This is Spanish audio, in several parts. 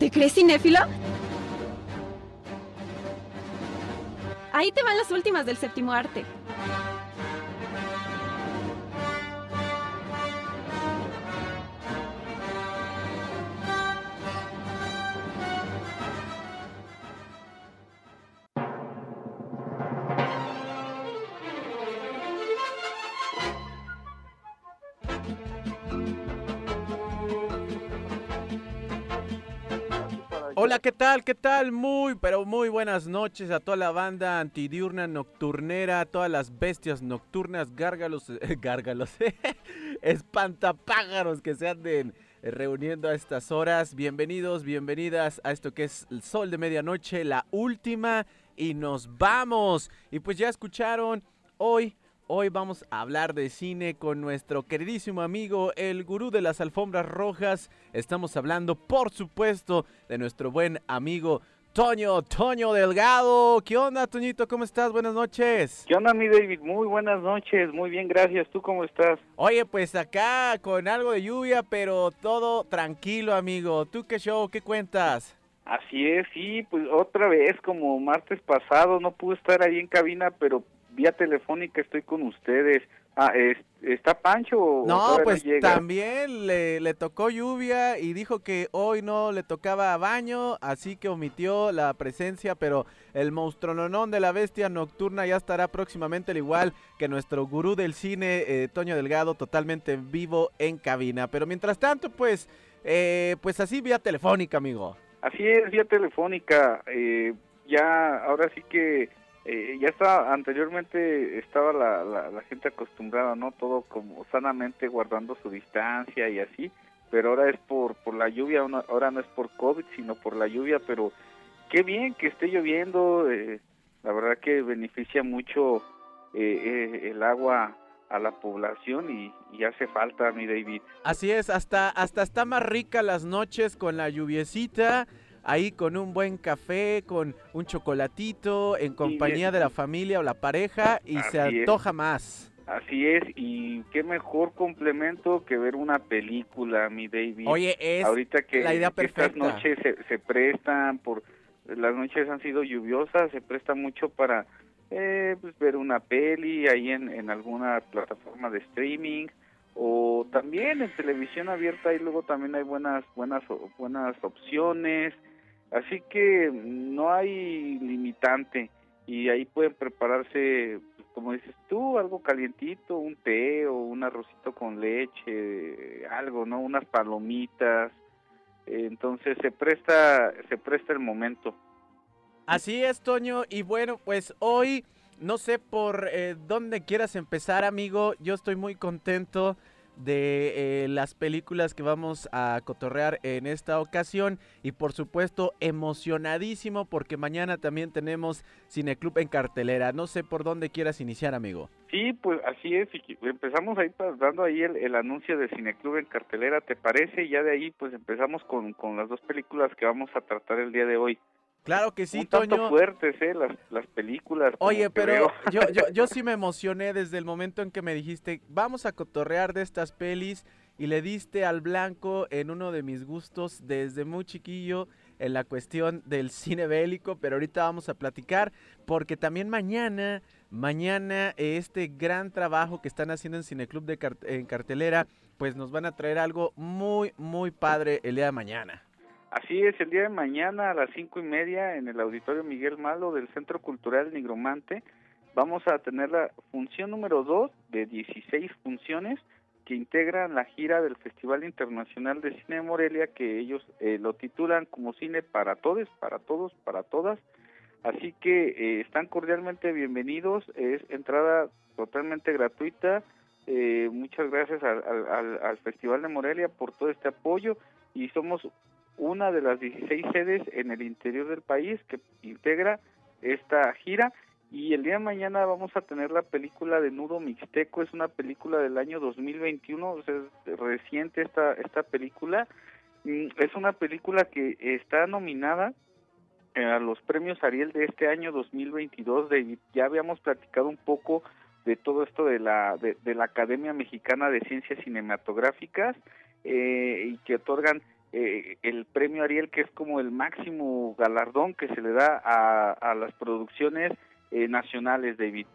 ¿Te crees cinéfilo? Ahí te van las últimas del séptimo arte. ¿Qué tal? ¿Qué tal? Muy, pero muy buenas noches a toda la banda antidiurna, nocturnera, a todas las bestias nocturnas, gárgalos, eh, gárgalos, espantapájaros que se anden reuniendo a estas horas. Bienvenidos, bienvenidas a esto que es el sol de medianoche, la última, y nos vamos. Y pues ya escucharon hoy Hoy vamos a hablar de cine con nuestro queridísimo amigo, el gurú de las alfombras rojas. Estamos hablando, por supuesto, de nuestro buen amigo Toño, Toño Delgado. ¿Qué onda, Toñito? ¿Cómo estás? Buenas noches. ¿Qué onda, mi David? Muy buenas noches. Muy bien, gracias. ¿Tú cómo estás? Oye, pues acá con algo de lluvia, pero todo tranquilo, amigo. ¿Tú qué show? ¿Qué cuentas? Así es, sí, pues otra vez como martes pasado, no pude estar ahí en cabina, pero vía telefónica estoy con ustedes. Ah, ¿Está Pancho? no, pues también le, le, tocó lluvia y dijo que hoy no le tocaba baño, así que omitió la presencia, pero el monstrononón de la bestia nocturna ya estará próximamente, al igual que nuestro gurú del cine, eh, Toño Delgado, totalmente vivo en cabina. Pero mientras tanto, pues, eh, pues así vía telefónica, amigo. Así es, vía telefónica. Eh, ya, ahora sí que eh, ya estaba anteriormente estaba la, la, gente acostumbrada no todo como sanamente guardando su distancia y así pero ahora es por por la lluvia ahora no es por covid sino por la lluvia pero qué bien que esté lloviendo eh, la verdad que beneficia mucho eh, el agua a la población y, y, hace falta mi David. Así es hasta hasta está más rica las noches con la lluviecita ahí con un buen café, con un chocolatito, en compañía de la familia o la pareja y se antoja más. Así es, y qué mejor complemento que ver una película, mi David. Oye, es Ahorita que, la idea perfecta. Estas noches se, prestan, por las noches han sido lluviosas, se presta mucho para eh, pues, ver una peli ahí en, en alguna plataforma de streaming o también en televisión abierta y luego también hay buenas buenas buenas opciones Así que no hay limitante y ahí pueden prepararse, pues, como dices tú, algo calientito, un té o un arrocito con leche, algo, ¿no? Unas palomitas. Entonces se presta, se presta el momento. Así es, Toño. Y bueno, pues hoy, no sé por eh, dónde quieras empezar, amigo. Yo estoy muy contento de eh, las películas que vamos a cotorrear en esta ocasión y por supuesto emocionadísimo porque mañana también tenemos Cineclub en cartelera. No sé por dónde quieras iniciar, amigo. Sí, pues así es. Empezamos ahí dando ahí el, anuncio de Cineclub en cartelera, ¿te parece? Y ya de ahí pues empezamos con, con las dos películas que vamos a tratar el día de hoy. Claro que sí, Un tanto fuertes, ¿eh? Las, las películas. Oye, pero yo, yo, yo sí me emocioné desde el momento en que me dijiste, vamos a cotorrear de estas pelis y le diste al blanco en uno de mis gustos desde muy chiquillo en la cuestión del cine bélico, pero ahorita vamos a platicar porque también mañana, mañana este gran trabajo que están haciendo en Cineclub de en cartelera, pues nos van a traer algo muy, muy padre el día de mañana. Así es, el día de mañana a las cinco y media en el Auditorio Miguel Malo del Centro Cultural Nigromante vamos a tener la función número dos de 16 funciones que integran la gira del Festival Internacional de Cine de Morelia que ellos eh, lo titulan como Cine para Todos, para Todos, para Todas. Así que eh, están cordialmente bienvenidos, es entrada totalmente gratuita. Eh, muchas gracias al, al Festival de Morelia por todo este apoyo y somos una de las 16 sedes en el interior del país que integra esta gira. Y el día de mañana vamos a tener la película de Nudo Mixteco, es una película del año 2021, o sea, es reciente esta, esta película, mm, es una película que está nominada eh, a los premios Ariel de este año 2022, de, ya habíamos platicado un poco de todo esto de la, de, la Academia Mexicana de Ciencias Cinematográficas eh, y que otorgan eh, el premio Ariel, que es como el máximo galardón que se le da a, a las producciones eh, nacionales, David.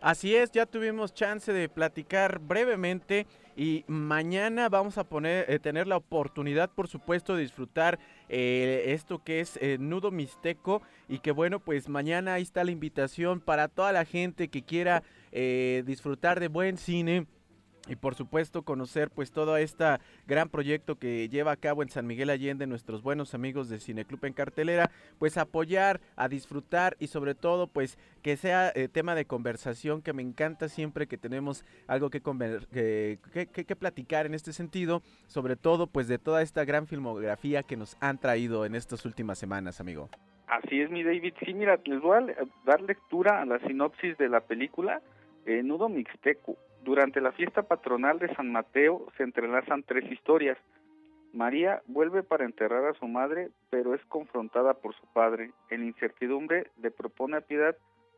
Así es, ya tuvimos chance de platicar brevemente y mañana vamos a poner, eh, tener la oportunidad, por supuesto, de disfrutar eh, esto que es eh, Nudo Mixteco y que bueno, pues mañana ahí está la invitación para toda la gente que quiera disfrutar de buen cine y por supuesto conocer pues todo este gran proyecto que lleva a cabo en San Miguel Allende nuestros buenos amigos de Cineclub en cartelera, pues apoyar, a disfrutar y sobre todo pues que sea eh, tema de conversación que me encanta siempre que tenemos algo que, que, que, platicar en este sentido, sobre todo pues de toda esta gran filmografía que nos han traído en estas últimas semanas, amigo. Así es, mi David. Sí, mira, les voy a dar lectura a la sinopsis de la película eh, Nudo Mixteco durante la fiesta patronal de San Mateo se entrelazan tres historias. María vuelve para enterrar a su madre, pero es confrontada por su padre. En incertidumbre le propone a Piedad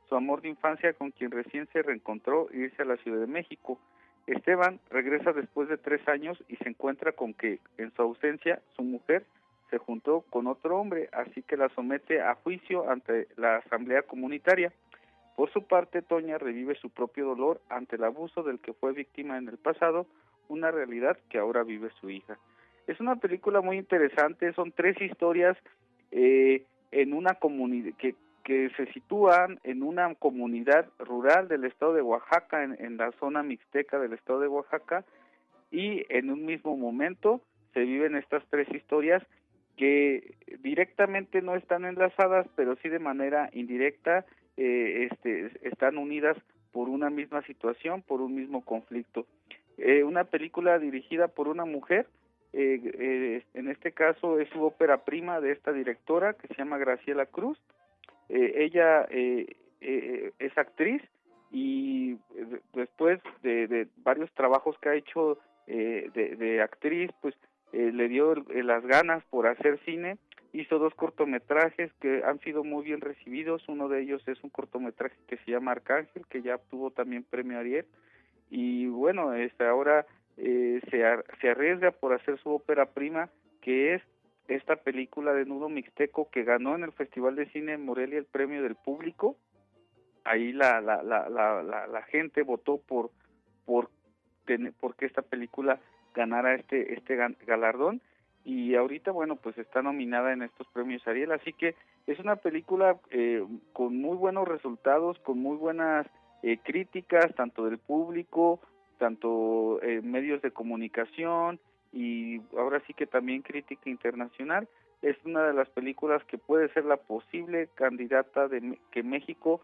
su amor de infancia con quien recién se reencontró irse a la Ciudad de México. Esteban regresa después de tres años y se encuentra con que, en su ausencia, su mujer se juntó con otro hombre, así que la somete a juicio ante la asamblea comunitaria. Por su parte, Toña revive su propio dolor ante el abuso del que fue víctima en el pasado, una realidad que ahora vive su hija. Es una película muy interesante, son tres historias eh, en una comunidad que, se sitúan en una comunidad rural del estado de Oaxaca, en la zona mixteca del estado de Oaxaca, y en un mismo momento se viven estas tres historias que directamente no están enlazadas, pero sí de manera indirecta eh, este, están unidas por una misma situación, por un mismo conflicto. Eh, una película dirigida por una mujer, eh, en este caso es su ópera prima de esta directora que se llama Graciela Cruz. ella es actriz y después de, varios trabajos que ha hecho de, actriz, pues le dio las ganas por hacer cine hizo dos cortometrajes que han sido muy bien recibidos. Uno de ellos es un cortometraje que se llama Arcángel, que ya obtuvo también premio Ariel. Y bueno, este, ahora eh, se, arriesga por hacer su ópera prima, que es esta película de Nudo Mixteco que ganó en el Festival de Cine Morelia el premio del público. Ahí la, la, la, la, la, gente votó por, por, por que esta película ganara este, este galardón y ahorita bueno pues está nominada en estos premios Ariel así que es una película eh, con muy buenos resultados con muy buenas eh, críticas tanto del público tanto eh, medios de comunicación y ahora sí que también crítica internacional. Es una de las películas que puede ser la posible candidata de que México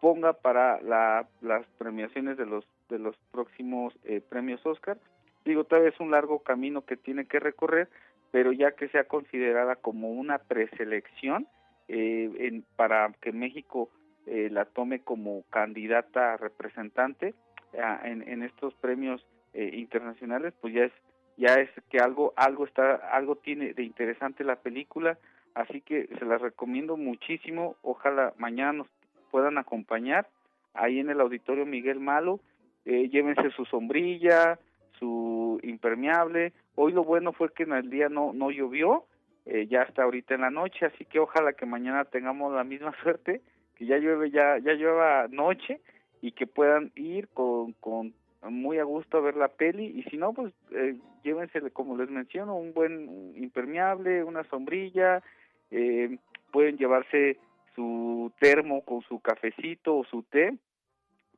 ponga para la, las premiaciones de los de los próximos premios Oscar Digo, todavía es un largo camino que tiene que recorrer, pero ya que sea considerada como una preselección eh, para que México eh, la tome como candidata representante en, estos premios eh, internacionales, pues ya es ya es que algo algo está algo tiene de interesante la película, así que se la recomiendo muchísimo. Ojalá mañana nos puedan acompañar ahí en el auditorio Miguel Malo. llévense su sombrilla, su impermeable. Hoy lo bueno fue que en el día no, no llovió, eh, ya hasta ahorita en la noche, así que ojalá que mañana tengamos la misma suerte, que ya llueve, ya, ya llueva noche y que puedan ir con, con muy a gusto a ver la peli y si no, pues eh, llévense, como les menciono, un buen impermeable, una sombrilla, eh, pueden llevarse su termo con su cafecito o su té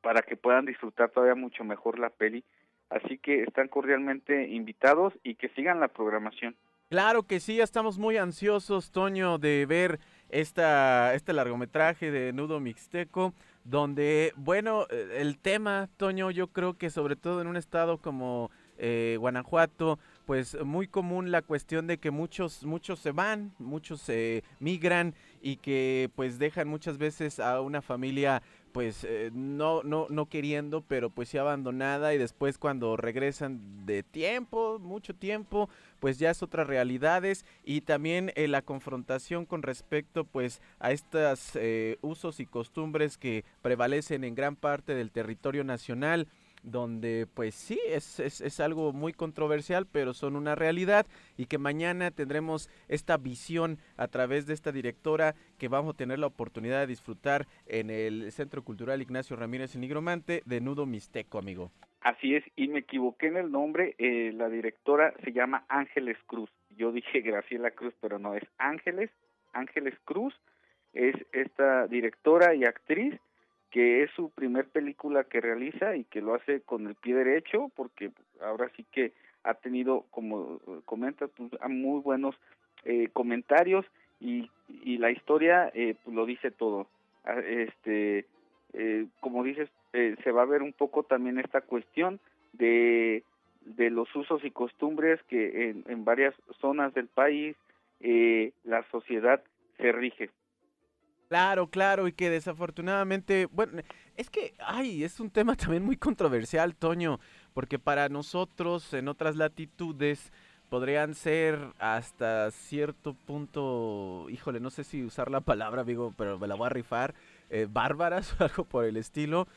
para que puedan disfrutar todavía mucho mejor la peli Así que están cordialmente invitados y que sigan la programación. Claro que sí, estamos muy ansiosos, Toño, de ver esta, este largometraje de Nudo Mixteco, donde, bueno, eh, el tema, Toño, yo creo que sobre todo en un estado como eh, Guanajuato, pues muy común la cuestión de que muchos, muchos se van, muchos se migran y que pues dejan muchas veces a una familia pues eh, no, no, no queriendo, pero pues sí abandonada y después cuando regresan de tiempo, mucho tiempo, pues ya es otras realidades y también eh, la confrontación con respecto pues a estos eh, usos y costumbres que prevalecen en gran parte del territorio nacional donde pues sí, es, es, es, algo muy controversial, pero son una realidad y que mañana tendremos esta visión a través de esta directora que vamos a tener la oportunidad de disfrutar en el Centro Cultural Ignacio Ramírez en Nigromante de Nudo Mixteco, amigo. Así es, y me equivoqué en el nombre, eh, la directora se llama Ángeles Cruz. Yo dije Graciela Cruz, pero no, es Ángeles, Ángeles Cruz, es esta directora y actriz que es su primer película que realiza y que lo hace con el pie derecho, porque ahora sí que ha tenido, como comenta, pues, muy buenos eh, comentarios y, y, la historia eh, pues, lo dice todo. Ah, este, eh, como dices, eh, se va a ver un poco también esta cuestión de, de los usos y costumbres que en, en varias zonas del país eh, la sociedad se rige. Claro, claro, y que desafortunadamente, bueno, es que, ay, es un tema también muy controversial, Toño, porque para nosotros en otras latitudes podrían ser hasta cierto punto, híjole, no sé si usar la palabra, digo, pero me la voy a rifar, eh, bárbaras o algo por el estilo,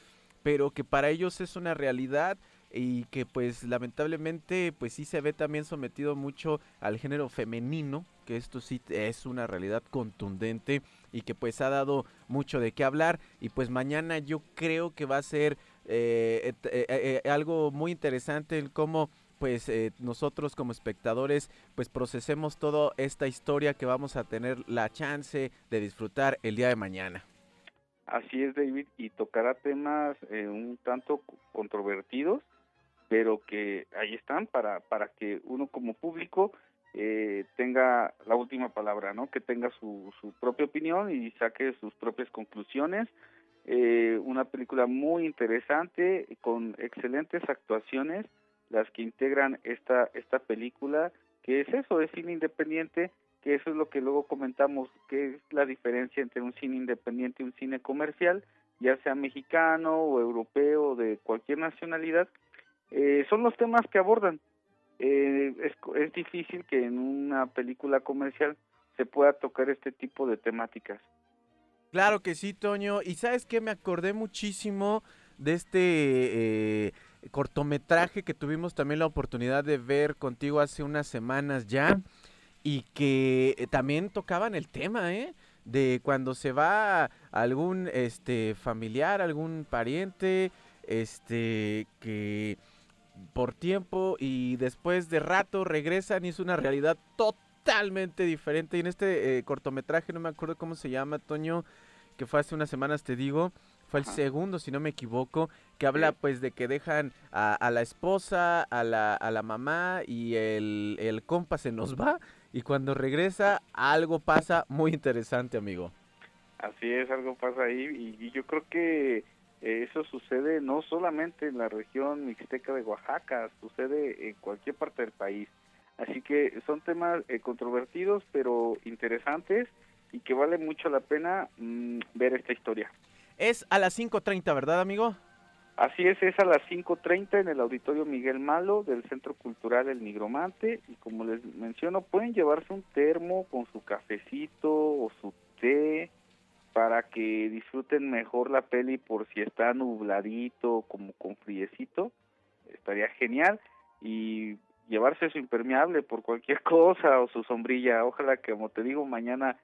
pero que para ellos es una realidad y que pues lamentablemente pues sí se ve también sometido mucho al género femenino, que esto sí es una realidad contundente y que pues ha dado mucho de qué hablar y pues mañana yo creo que va a ser eh, eh, eh, algo muy interesante el cómo pues nosotros como espectadores pues procesemos toda esta historia que vamos a tener la chance de disfrutar el día de mañana. Así es David y tocará temas un tanto controvertidos pero que ahí están para, para que uno como público eh, tenga la última palabra, ¿no? Que tenga su, propia opinión y saque sus propias conclusiones. Eh, una película muy interesante con excelentes actuaciones, las que integran esta esta película, que es eso, es cine independiente, que eso es lo que luego comentamos, que es la diferencia entre un cine independiente y un cine comercial, ya sea mexicano o europeo de cualquier nacionalidad, eh, son los temas que abordan. Eh, es, es difícil que en una película comercial se pueda tocar este tipo de temáticas. Claro que sí, Toño. Y sabes que me acordé muchísimo de este eh, cortometraje que tuvimos también la oportunidad de ver contigo hace unas semanas ya y que eh, también tocaban el tema, ¿eh? De cuando se va algún este familiar, algún pariente, este que por tiempo y después de rato regresan y es una realidad totalmente diferente. Y en este eh, cortometraje, no me acuerdo cómo se llama, Toño, que fue hace unas semanas, te digo, fue el segundo, si no me equivoco, que habla pues de que dejan a, la esposa, a la, a la mamá y el, el compa se nos va y cuando regresa algo pasa muy interesante, amigo. Así es, algo pasa ahí y yo creo que eso sucede no solamente en la región mixteca de Oaxaca, sucede en cualquier parte del país. Así que son temas eh, controvertidos, pero interesantes y que vale mucho la pena mm, ver esta historia. Es a las 5.30, ¿verdad, amigo? Así es, es a las 5.30 en el Auditorio Miguel Malo del Centro Cultural El Nigromante. Y como les menciono, pueden llevarse un termo con su cafecito o su té para que disfruten mejor la peli por si está nubladito, como con friecito, estaría genial. Y llevarse su impermeable por cualquier cosa o su sombrilla. Ojalá que, como te digo, mañana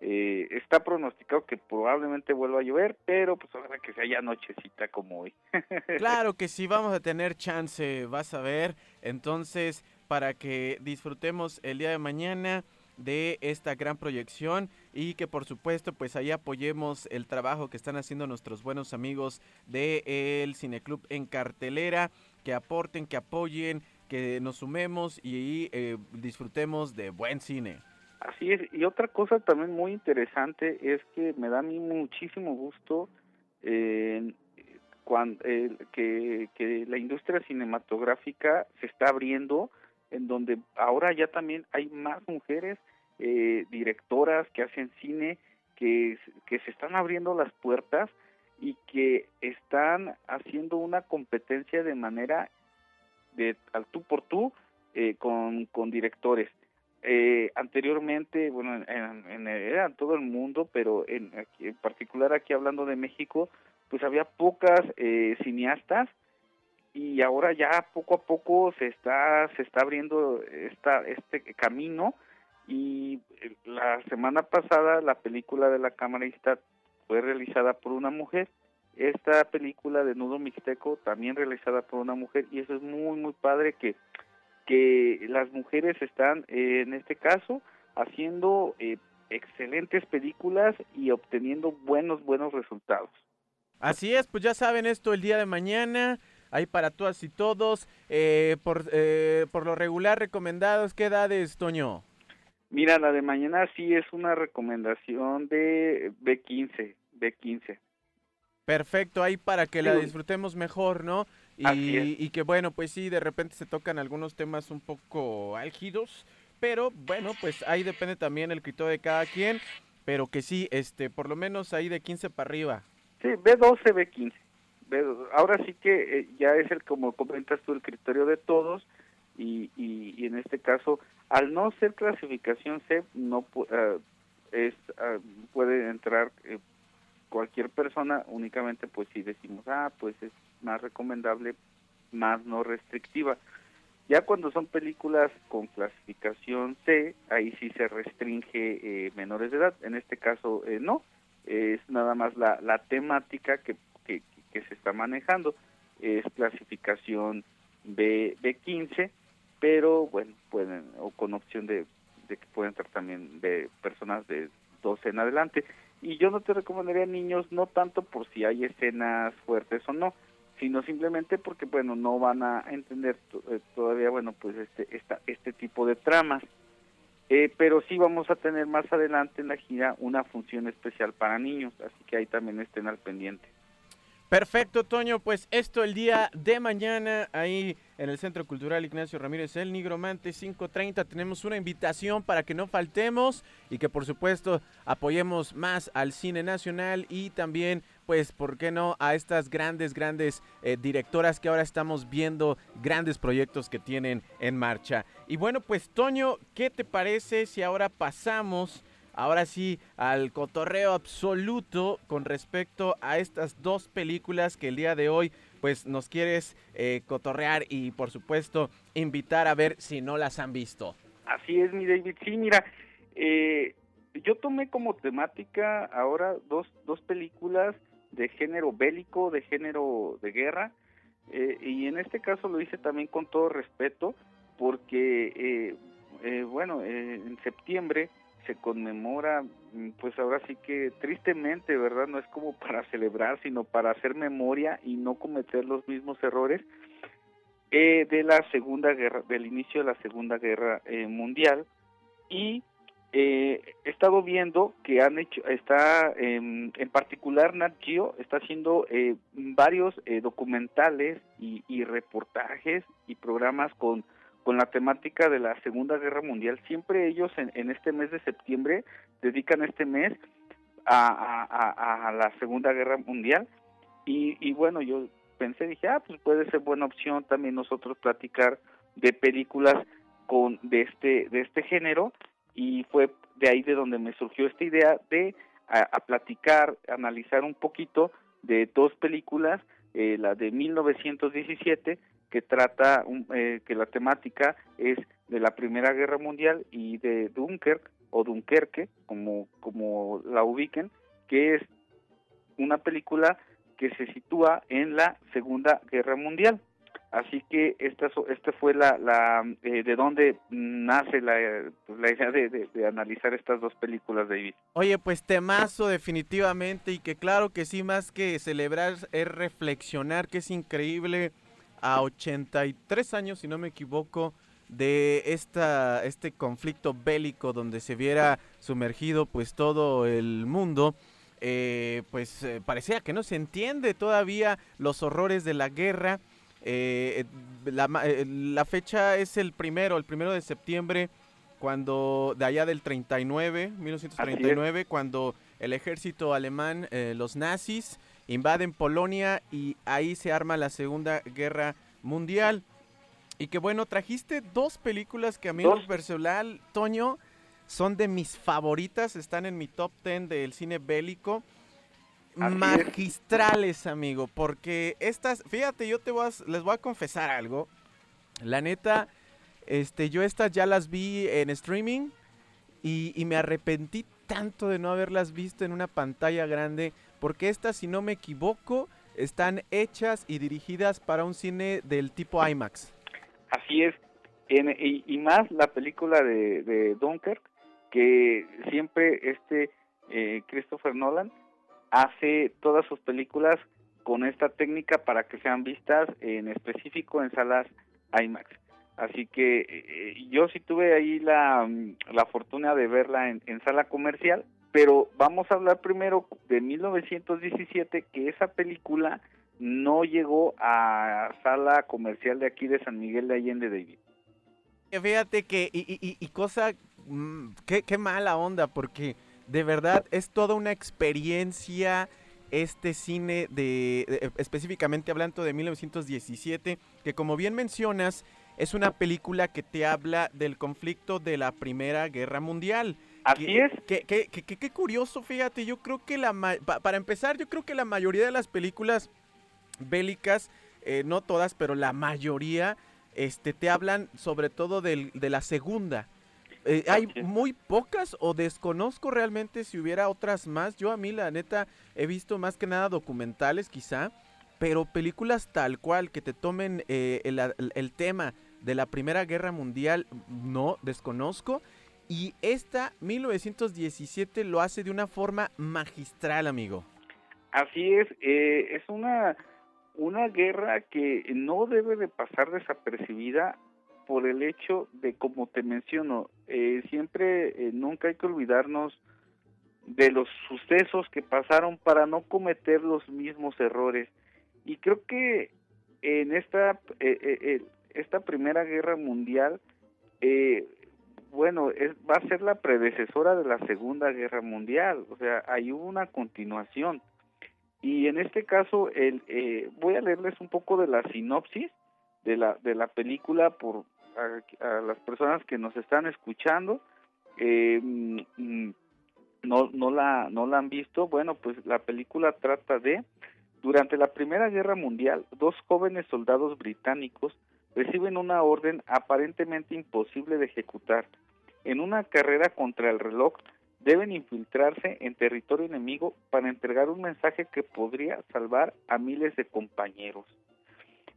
eh, está pronosticado que probablemente vuelva a llover, pero pues ojalá que sea ya nochecita como hoy. claro que sí, vamos a tener chance, vas a ver. Entonces, para que disfrutemos el día de mañana de esta gran proyección y que por supuesto pues ahí apoyemos el trabajo que están haciendo nuestros buenos amigos de el Cineclub en cartelera, que aporten, que apoyen, que nos sumemos y eh, disfrutemos de buen cine. Así es, y otra cosa también muy interesante es que me da a mí muchísimo gusto eh, cuando, que, que la industria cinematográfica se está abriendo en donde ahora ya también hay más mujeres eh, directoras que hacen cine, que, que se están abriendo las puertas y que están haciendo una competencia de manera de al tú por tú eh, con, con directores. Eh, anteriormente, bueno, en, en, era todo el mundo, pero en, en particular aquí hablando de México, pues había pocas cineastas y ahora ya poco a poco se está se está abriendo esta este camino y la semana pasada la película de la camarista fue realizada por una mujer. Esta película de Nudo Mixteco también realizada por una mujer y eso es muy muy padre que que las mujeres están eh, en este caso haciendo eh, excelentes películas y obteniendo buenos buenos resultados. Así es pues ya saben esto el día de mañana ahí para todas y todos eh, por por lo regular recomendados qué edades Toño mira la de mañana sí es una recomendación de B15 B15 Perfecto, ahí para que la disfrutemos mejor, ¿no? Y, y, que bueno, pues sí, de repente se tocan algunos temas un poco álgidos, pero bueno, pues ahí depende también el criterio de cada quien, pero que sí, este, por lo menos ahí de 15 para arriba. Sí, B12, B15. B12. Ahora sí que eh, ya es el, como comentas tú, el criterio de todos, y, y, en este caso, al no ser clasificación C, no uh, es, uh, puede entrar eh, cualquier persona, únicamente pues si decimos, ah, pues es más recomendable, más no restrictiva. Ya cuando son películas con clasificación C, ahí sí se restringe eh, menores de edad, en este caso no, es nada más la, la temática que, que, se está manejando, es clasificación B, B15, pero bueno, pueden, o con opción de, que pueden entrar también de personas de 12 en adelante y yo no te recomendaría niños no tanto por si hay escenas fuertes o no, sino simplemente porque bueno no van a entender eh, todavía bueno pues este esta, este tipo de tramas. Eh, pero sí vamos a tener más adelante en la gira una función especial para niños, así que ahí también estén al pendiente. Perfecto, Toño. Pues esto el día de mañana, ahí en el Centro Cultural Ignacio Ramírez, el Nigromante 530. Tenemos una invitación para que no faltemos y que por supuesto apoyemos más al cine nacional y también, pues, ¿por qué no? A estas grandes, grandes eh, directoras que ahora estamos viendo grandes proyectos que tienen en marcha. Y bueno, pues, Toño, ¿qué te parece si ahora pasamos ahora sí al cotorreo absoluto con respecto a estas dos películas que el día de hoy pues nos quieres eh, cotorrear y por supuesto invitar a ver si no las han visto. Así es, mi David. Sí, mira, eh, yo tomé como temática ahora dos, dos películas de género bélico, de género de guerra, eh, y en este caso lo hice también con todo respeto, porque, bueno, en septiembre se conmemora, mm, pues ahora sí que tristemente, ¿verdad? No es como para celebrar, sino para hacer memoria y no cometer los mismos errores eh, de la Segunda Guerra, del inicio de la Segunda Guerra eh, Mundial. Y eh, he estado viendo que han hecho, está en particular Nat Geo está haciendo varios documentales y, y reportajes y programas con con la temática de la Segunda Guerra Mundial. Siempre ellos en, este mes de septiembre dedican este mes a, la Segunda Guerra Mundial y, y, bueno, yo pensé, dije, ah, pues puede ser buena opción también nosotros platicar de películas con de este de este género y fue de ahí de donde me surgió esta idea de a, platicar, analizar un poquito de dos películas, eh, la de 1917 que trata, eh, que la temática es de la Primera Guerra Mundial y de Dunkerque o Dunkerque, como, como la ubiquen, que es una película que se sitúa en la Segunda Guerra Mundial. Así que esta, esta fue la, la eh, de donde nace la, pues, la idea de, de, analizar estas dos películas, David. Oye, pues temazo definitivamente y que claro que sí, más que celebrar es reflexionar, que es increíble a 83 años, si no me equivoco, de esta, este conflicto bélico donde se viera sumergido pues todo el mundo. Eh, pues eh, parecía que no se entiende todavía los horrores de la guerra. Eh, la, fecha es el primero, el primero de septiembre, cuando de allá del 39, 1939, cuando el ejército alemán, los nazis, invaden Polonia y ahí se arma la Segunda Guerra Mundial. Y que bueno, trajiste dos películas que a mí personal, Toño, son de mis favoritas, están en mi top 10 del cine bélico. magistrales, amigo, porque estas, fíjate, yo te voy a, les voy a confesar algo. La neta, este, yo estas ya las vi en streaming y, y me arrepentí tanto de no haberlas visto en una pantalla grande, porque estas, si no me equivoco, están hechas y dirigidas para un cine del tipo IMAX. Así es, y, más la película de, de Dunkirk, que siempre este eh, Christopher Nolan hace todas sus películas con esta técnica para que sean vistas en específico en salas IMAX. Así que eh, yo sí tuve ahí la, la fortuna de verla en, en, sala comercial, pero vamos a hablar primero de 1917, que esa película no llegó a sala comercial de aquí de San Miguel de Allende, David. Fíjate que, y, cosa, mm, qué, mala onda, porque de verdad es toda una experiencia este cine de, específicamente hablando de 1917, que como bien mencionas, es una película que te habla del conflicto de la Primera Guerra Mundial. Así es. Qué curioso, fíjate, yo creo que la, para empezar, yo creo que la mayoría de las películas bélicas, eh, no todas, pero la mayoría, este, te hablan sobre todo del, de la segunda. Eh, hay muy pocas o desconozco realmente si hubiera otras más. Yo a mí la neta he visto más que nada documentales quizá, pero películas tal cual que te tomen eh, el, el, tema de la Primera Guerra Mundial no desconozco. Y esta 1917 lo hace de una forma magistral, amigo. Así es, eh, es una una guerra que no debe de pasar desapercibida por el hecho de, como te menciono, eh, siempre, eh, nunca hay que olvidarnos de los sucesos que pasaron para no cometer los mismos errores. Y creo que en esta, esta Primera Guerra Mundial, bueno, es, va a ser la predecesora de la Segunda Guerra Mundial, o sea, hay una continuación. Y en este caso, el, eh, voy a leerles un poco de la sinopsis de la, de la película por a, las personas que nos están escuchando. Eh, mm, no, no, la, no la han visto. Bueno, pues la película trata de, durante la Primera Guerra Mundial, dos jóvenes soldados británicos reciben una orden aparentemente imposible de ejecutar. En una carrera contra el reloj, deben infiltrarse en territorio enemigo para entregar un mensaje que podría salvar a miles de compañeros.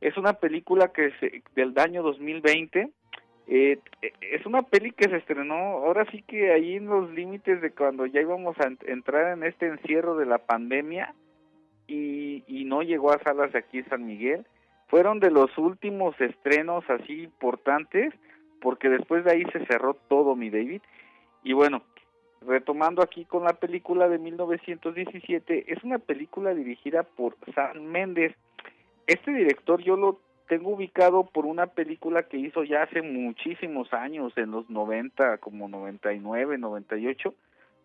Es una película que se, del año 2020. Eh, es una peli que se estrenó ahora sí que ahí en los límites de cuando ya íbamos a entrar en este encierro de la pandemia y, y no llegó a salas de aquí en San Miguel. Fueron de los últimos estrenos así importantes porque después de ahí se cerró todo mi David. Y bueno, retomando aquí con la película de 1917, es una película dirigida por Sam Méndez. Este director yo lo tengo ubicado por una película que hizo ya hace muchísimos años, en los 90, como 99, 98,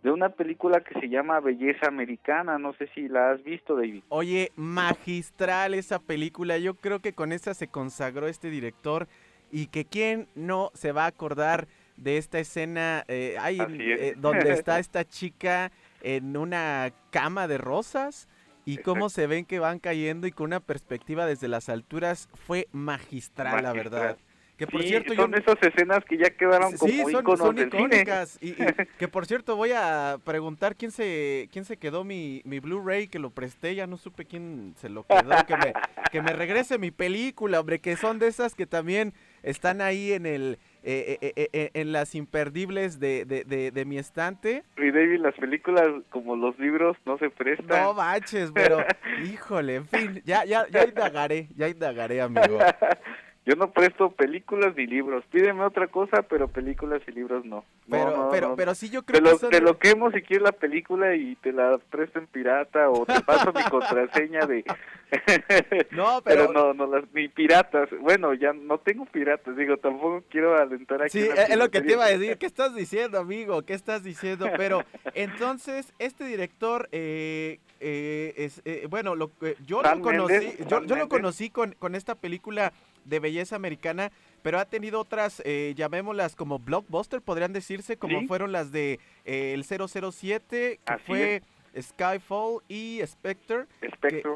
de una película que se llama Belleza Americana. No sé si la has visto, David. Oye, magistral esa película. Yo creo que con esta se consagró este director y que quién no se va a acordar de esta escena eh, eh, donde está esta chica en una cama de rosas y cómo se ven que van cayendo y con una perspectiva desde las alturas fue magistral, la verdad. Que por cierto, son esas escenas que ya quedaron como sí, son, icónicas. Y, que por cierto, voy a preguntar quién se quién se quedó mi, mi Blu-ray que lo presté, ya no supe quién se lo quedó, que me, que me regrese mi película, hombre, que son de esas que también están ahí en el eh, eh, eh, en las imperdibles de, de, mi estante. Y David, las películas como los libros no se prestan. No baches, pero híjole, en fin, ya, ya, ya indagaré, ya indagaré, amigo. Yo no presto películas ni libros. Pídeme otra cosa, pero películas y libros no. pero, pero, pero sí yo creo te que lo, Te lo quemo si quieres la película y te la presto en pirata o te paso mi contraseña de... no, pero... no, no, las, ni piratas. Bueno, ya no tengo piratas, digo, tampoco quiero alentar aquí. Sí, es lo que te iba a decir. ¿Qué estás diciendo, amigo? ¿Qué estás diciendo? Pero entonces, este director... Eh, eh, es, eh, bueno, lo, yo, lo conocí, yo, yo, lo conocí con, con esta película de belleza americana, pero ha tenido otras, eh, llamémoslas como blockbuster, podrían decirse, como fueron las de eh, el 007, que fue Skyfall y Spectre,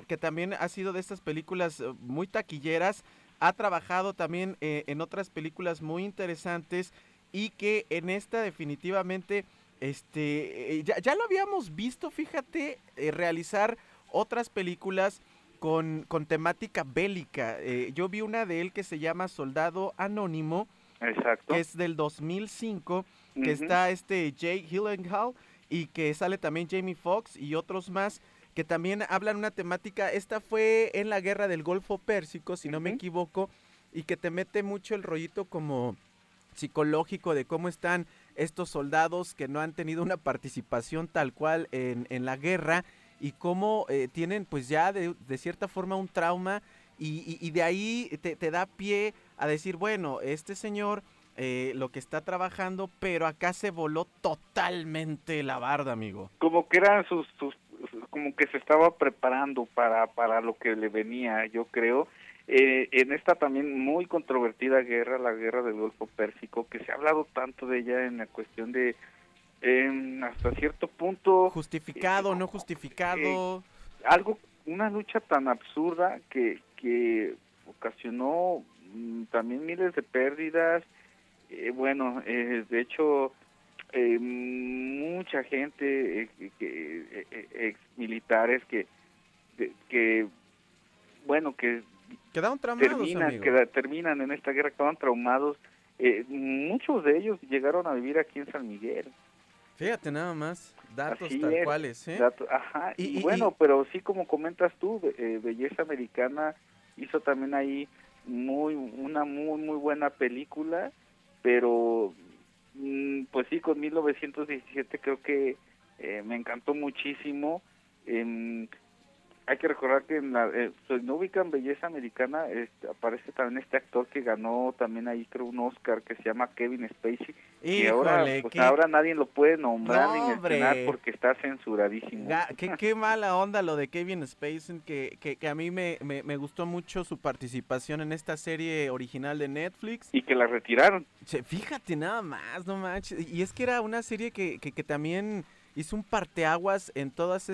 que, también ha sido de estas películas eh, muy taquilleras. Ha trabajado también eh, en otras películas muy interesantes y que en esta definitivamente, este, eh, ya, ya lo habíamos visto, fíjate, eh, realizar otras películas con, con temática bélica. Eh, yo vi una de él que se llama Soldado Anónimo, Exacto. que es del 2005, que Ujú. está este Jake Gyllenhaal y que sale también Jamie Foxx y otros más que también hablan una temática, esta fue en la guerra del Golfo Pérsico, si no me equivoco, y que te mete mucho el rollito como psicológico de cómo están estos soldados que no han tenido una participación tal cual en, en la guerra y cómo eh, tienen pues ya de, de cierta forma un trauma y, de ahí te, te da pie a decir, bueno, este señor eh, lo que está trabajando, pero acá se voló totalmente la barda, amigo. como que eran sus, sus como que se estaba preparando para para lo que le venía yo creo Eh, en esta también muy controvertida guerra la guerra del Golfo Pérsico que se ha hablado tanto de ella en la cuestión de em, hasta cierto punto Justificado, no justificado. algo una lucha tan absurda que que ocasionó mm, también miles de pérdidas. Eh, bueno eh, de hecho eh, mucha gente eh, que- eh, eh, ex militares que de- que bueno que Quedaron traumados, terminan que terminan en esta guerra quedan traumados. Eh, muchos de ellos llegaron a vivir aquí en San Miguel Fíjate nada más, datos Así tal es. cuales, ¿eh? Dato- Ajá, Y- y, y- bueno, y- pero sí como comentas tú, eh, Belleza Americana hizo también ahí muy una muy muy buena película, pero mm, pues sí con 1917 creo que eh, me encantó muchísimo. Em, hay que recordar que en la eh, no ubican Belleza Americana este, aparece también este actor que ganó también ahí creo un Oscar que se llama Kevin Spacey y ahora pues qué, ahora nadie lo puede nombrar No, ni mencionar porque está censuradísimo. qué, qué mala onda lo de Kevin Spacey, que, que, que a mí me, me, me gustó mucho su participación en esta serie original de Netflix. Y que la retiraron. Che, fíjate nada más, no manches. Y es que era una serie que, que, que también hizo un parteaguas en todo este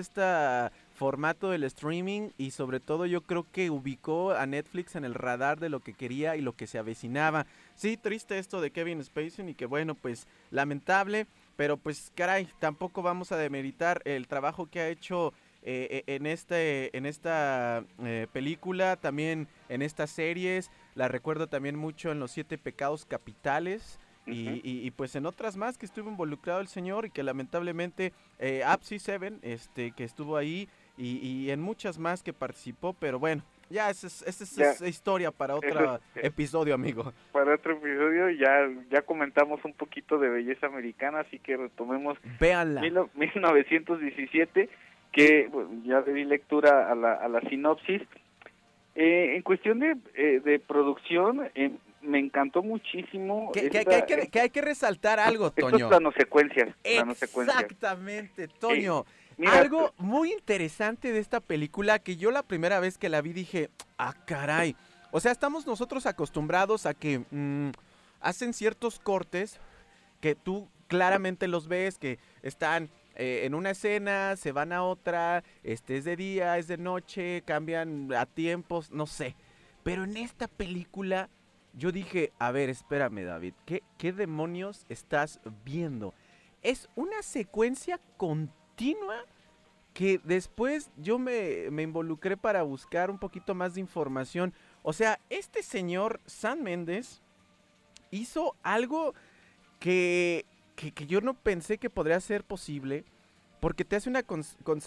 formato del streaming y sobre todo yo creo que ubicó a Netflix en el radar de lo que quería y lo que se avecinaba. Sí, triste esto de Kevin Spacey y que bueno, pues lamentable, pero pues caray, tampoco vamos a demeritar el trabajo que ha hecho eh, eh, en este en esta eh, película, también en estas series, la recuerdo también mucho en Los Siete Pecados Capitales. Y, Ujú. y- y, pues en otras más que estuvo involucrado el señor y que lamentablemente eh, Apsi Seven este que estuvo ahí y, y en muchas más que participó pero bueno ya esa es, esa es- Ya. es historia para otro es- episodio amigo Para otro episodio ya ya comentamos un poquito de belleza americana, así que retomemos véanla mil- 1917, que bueno, ya le di lectura a la, a la sinopsis. Eh, en cuestión de, eh, de producción, eh, me encantó muchísimo. que, que- esta- que hay que, que hay que resaltar algo estos Toño planosecuencias. planosecuencias. exactamente Toño Mira, Algo muy interesante de esta película que yo la primera vez que la vi dije, ah, caray. O sea, estamos nosotros acostumbrados a que mm, hacen ciertos cortes que tú claramente los ves, que están eh, en una escena, se van a otra, este es de día, es de noche, cambian a tiempos, no sé. Pero en esta película yo dije, a ver, espérame David, ¿qué, qué demonios estás viendo? Es una secuencia continua que después yo me, me involucré para buscar un poquito más de información. O sea, este señor San Méndez hizo algo que, que, que yo no pensé que podría ser posible, porque te hace una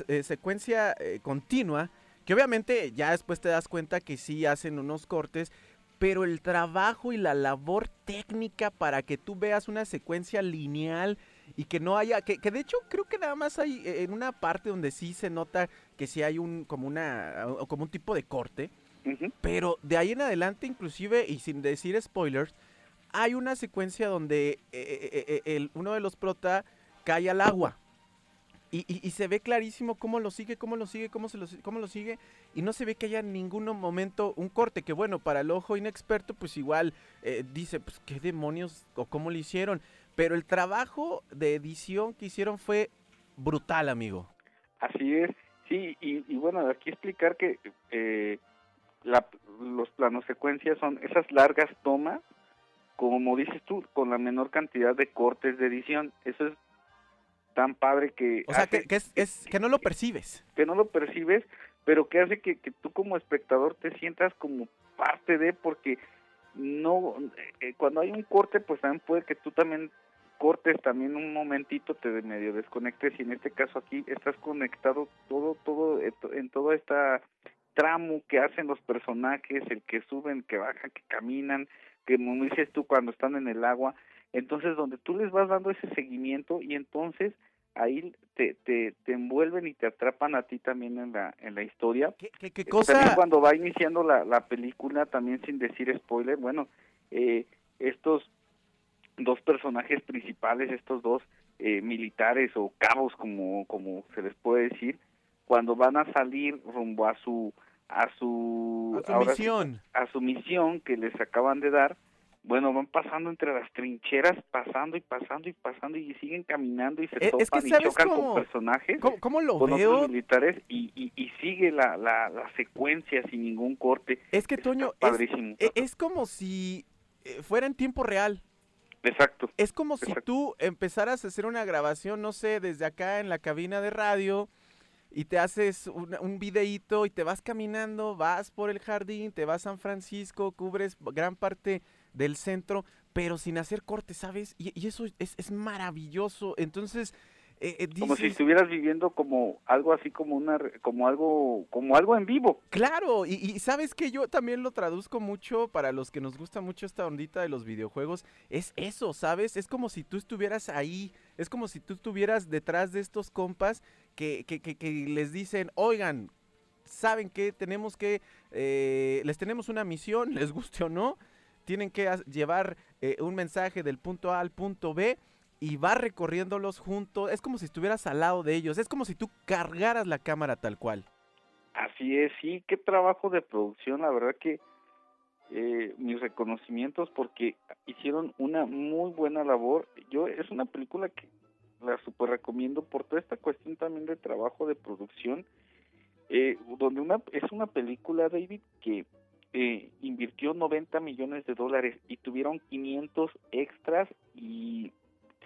eh, secuencia eh, continua, que obviamente ya después te das cuenta que sí hacen unos cortes, pero el trabajo y la labor técnica para que tú veas una secuencia lineal y que no haya, que, que de hecho creo que nada más hay eh, en una parte donde sí se nota que sí hay un, como una, como un tipo de corte, pero de ahí en adelante, inclusive, y sin decir spoilers, hay una secuencia donde eh, eh, el, uno de los prota cae al agua. Y, y- y se ve clarísimo cómo lo sigue, cómo lo sigue, cómo, se lo, cómo lo sigue. Y no se ve que haya en ningún momento un corte. Que bueno, para el ojo inexperto, pues igual eh, dice, pues qué demonios o cómo lo hicieron. Pero el trabajo de edición que hicieron fue brutal, amigo. Así es, sí, y, y bueno, aquí explicar que eh, la, los planos secuencias son esas largas tomas, como dices tú, con la menor cantidad de cortes de edición. Eso es tan padre que... O sea, hace que, que es, es- que no lo percibes. que no lo percibes, pero que hace que, que tú como espectador te sientas como parte de, porque no, eh, cuando hay un corte, pues también puede que tú también cortes también un momentito, te de medio desconectes y en este caso aquí estás conectado todo, todo, eh, en toda esta tramo que hacen los personajes, el que suben, que bajan, que caminan, que como dices tú cuando están en el agua, entonces donde tú les vas dando ese seguimiento y entonces ahí te, te, te envuelven y te atrapan a ti también en la, en la historia. ¿Qué, qué- qué Eh, También cosa? cuando va iniciando la, la película, también sin decir spoiler, bueno, eh, estos dos personajes principales, estos dos eh, militares o cabos, como, como se les puede decir, cuando van a salir rumbo a su a su, A su ahora misión. a su misión que les acaban de dar, bueno, van pasando entre las trincheras, pasando y pasando y pasando y siguen caminando y se Es- es que y ¿sabes chocan cómo? con personajes ¿Cómo, cómo lo con veo? otros militares y, y, y sigue la, la, la secuencia sin ningún corte. Es que, Está Toño, es, e- es como si eh, fuera en tiempo real. Exacto. Es como si tú empezaras a hacer una grabación, no sé, desde acá en la cabina de radio y te haces un, un videíto y te vas caminando, vas por el jardín, te vas a San Francisco, cubres gran parte del centro, pero sin hacer corte, ¿sabes? Y, y eso es, es maravilloso. Entonces, eh, eh, Como si estuvieras viviendo como algo así como una como algo como algo en vivo. Claro, y, y sabes que yo también lo traduzco mucho para los que nos gusta mucho esta ondita de los videojuegos. Es eso, ¿sabes? Es como si tú estuvieras ahí, es como si tú estuvieras detrás de estos compas que, que, que- que les dicen, oigan, ¿saben qué? Tenemos que, eh, les tenemos una misión, les guste o no, tienen que llevar eh, un mensaje del punto A al punto B. Y va recorriéndolos juntos, es como si estuvieras al lado de ellos, es como si tú cargaras la cámara tal cual. Así es, sí, qué trabajo de producción, la verdad que eh, mis reconocimientos porque hicieron una muy buena labor. Yo es una película que la super recomiendo por toda esta cuestión también de trabajo de producción, eh, donde una es una película David que eh, invirtió 90 millones de dólares y tuvieron 500 extras y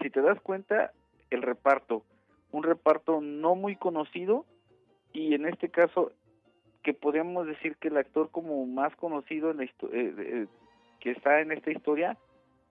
si te das cuenta el reparto, un reparto no muy conocido y en este caso que podríamos decir que el actor como más conocido en la eh, eh, que está en esta historia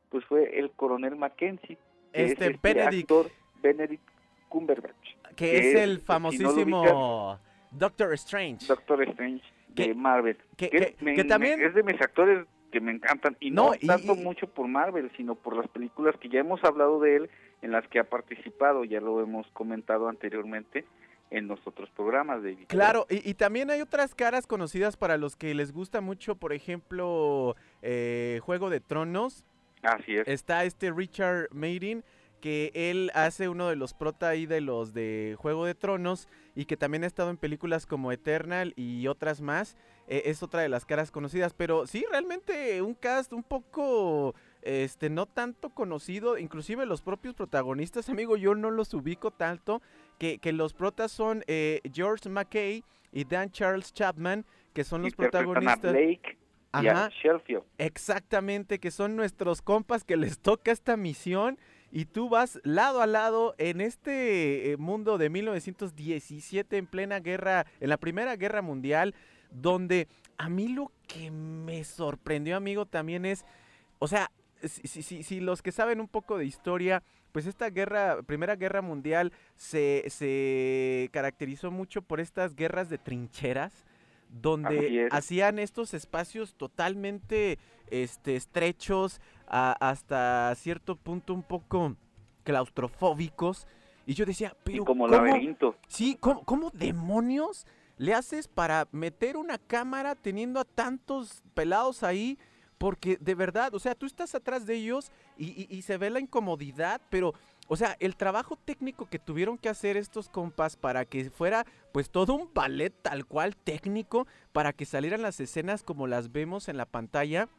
pues fue el coronel Mackenzie que es Este Benedict. actor Benedict Cumberbatch que que es es, el si no lo famosísimo Doctor Strange. Doctor Strange Que- de Marvel que- que, que- me- que me- también- es de mis actores que me encantan y No, no, y- tanto y- mucho por Marvel sino por las películas que ya hemos hablado de él en las que ha participado ya lo hemos comentado anteriormente en los otros programas de Claro, y, y también hay otras caras conocidas para los que les gusta mucho, por ejemplo, eh, Juego de Tronos. así es Está este Richard Madden, que él hace uno de los prota ahí de los de Juego de Tronos y que también ha estado en películas como Eternal y otras más. Eh, es otra de las caras conocidas, pero sí, realmente un cast un poco, este, no tanto conocido, inclusive los propios protagonistas, amigo, yo no los ubico tanto, que, que los protas son eh, George McKay y Dan Charles Chapman, que son los protagonistas. y Ajá. a Exactamente, que son nuestros compas que les toca esta misión y tú vas lado a lado en este eh, mundo de 1917 en plena guerra, en la Primera Guerra Mundial, donde a mí lo que me sorprendió, amigo, también es, o sea, si, si- los que saben un poco de historia, pues esta guerra, Primera Guerra Mundial, se, se caracterizó mucho por estas guerras de trincheras, donde es. hacían estos espacios totalmente este, estrechos, a- hasta cierto punto un poco claustrofóbicos. Y yo decía, y como ¿cómo, laberinto Sí, ¿cómo, cómo demonios le haces para meter una cámara teniendo a tantos pelados ahí? Porque de verdad, o sea, tú estás atrás de ellos y, se ve la incomodidad, pero, o sea, el trabajo técnico que tuvieron que hacer estos compas para que fuera, pues, todo un ballet tal cual técnico, para que salieran las escenas como las vemos en la pantalla,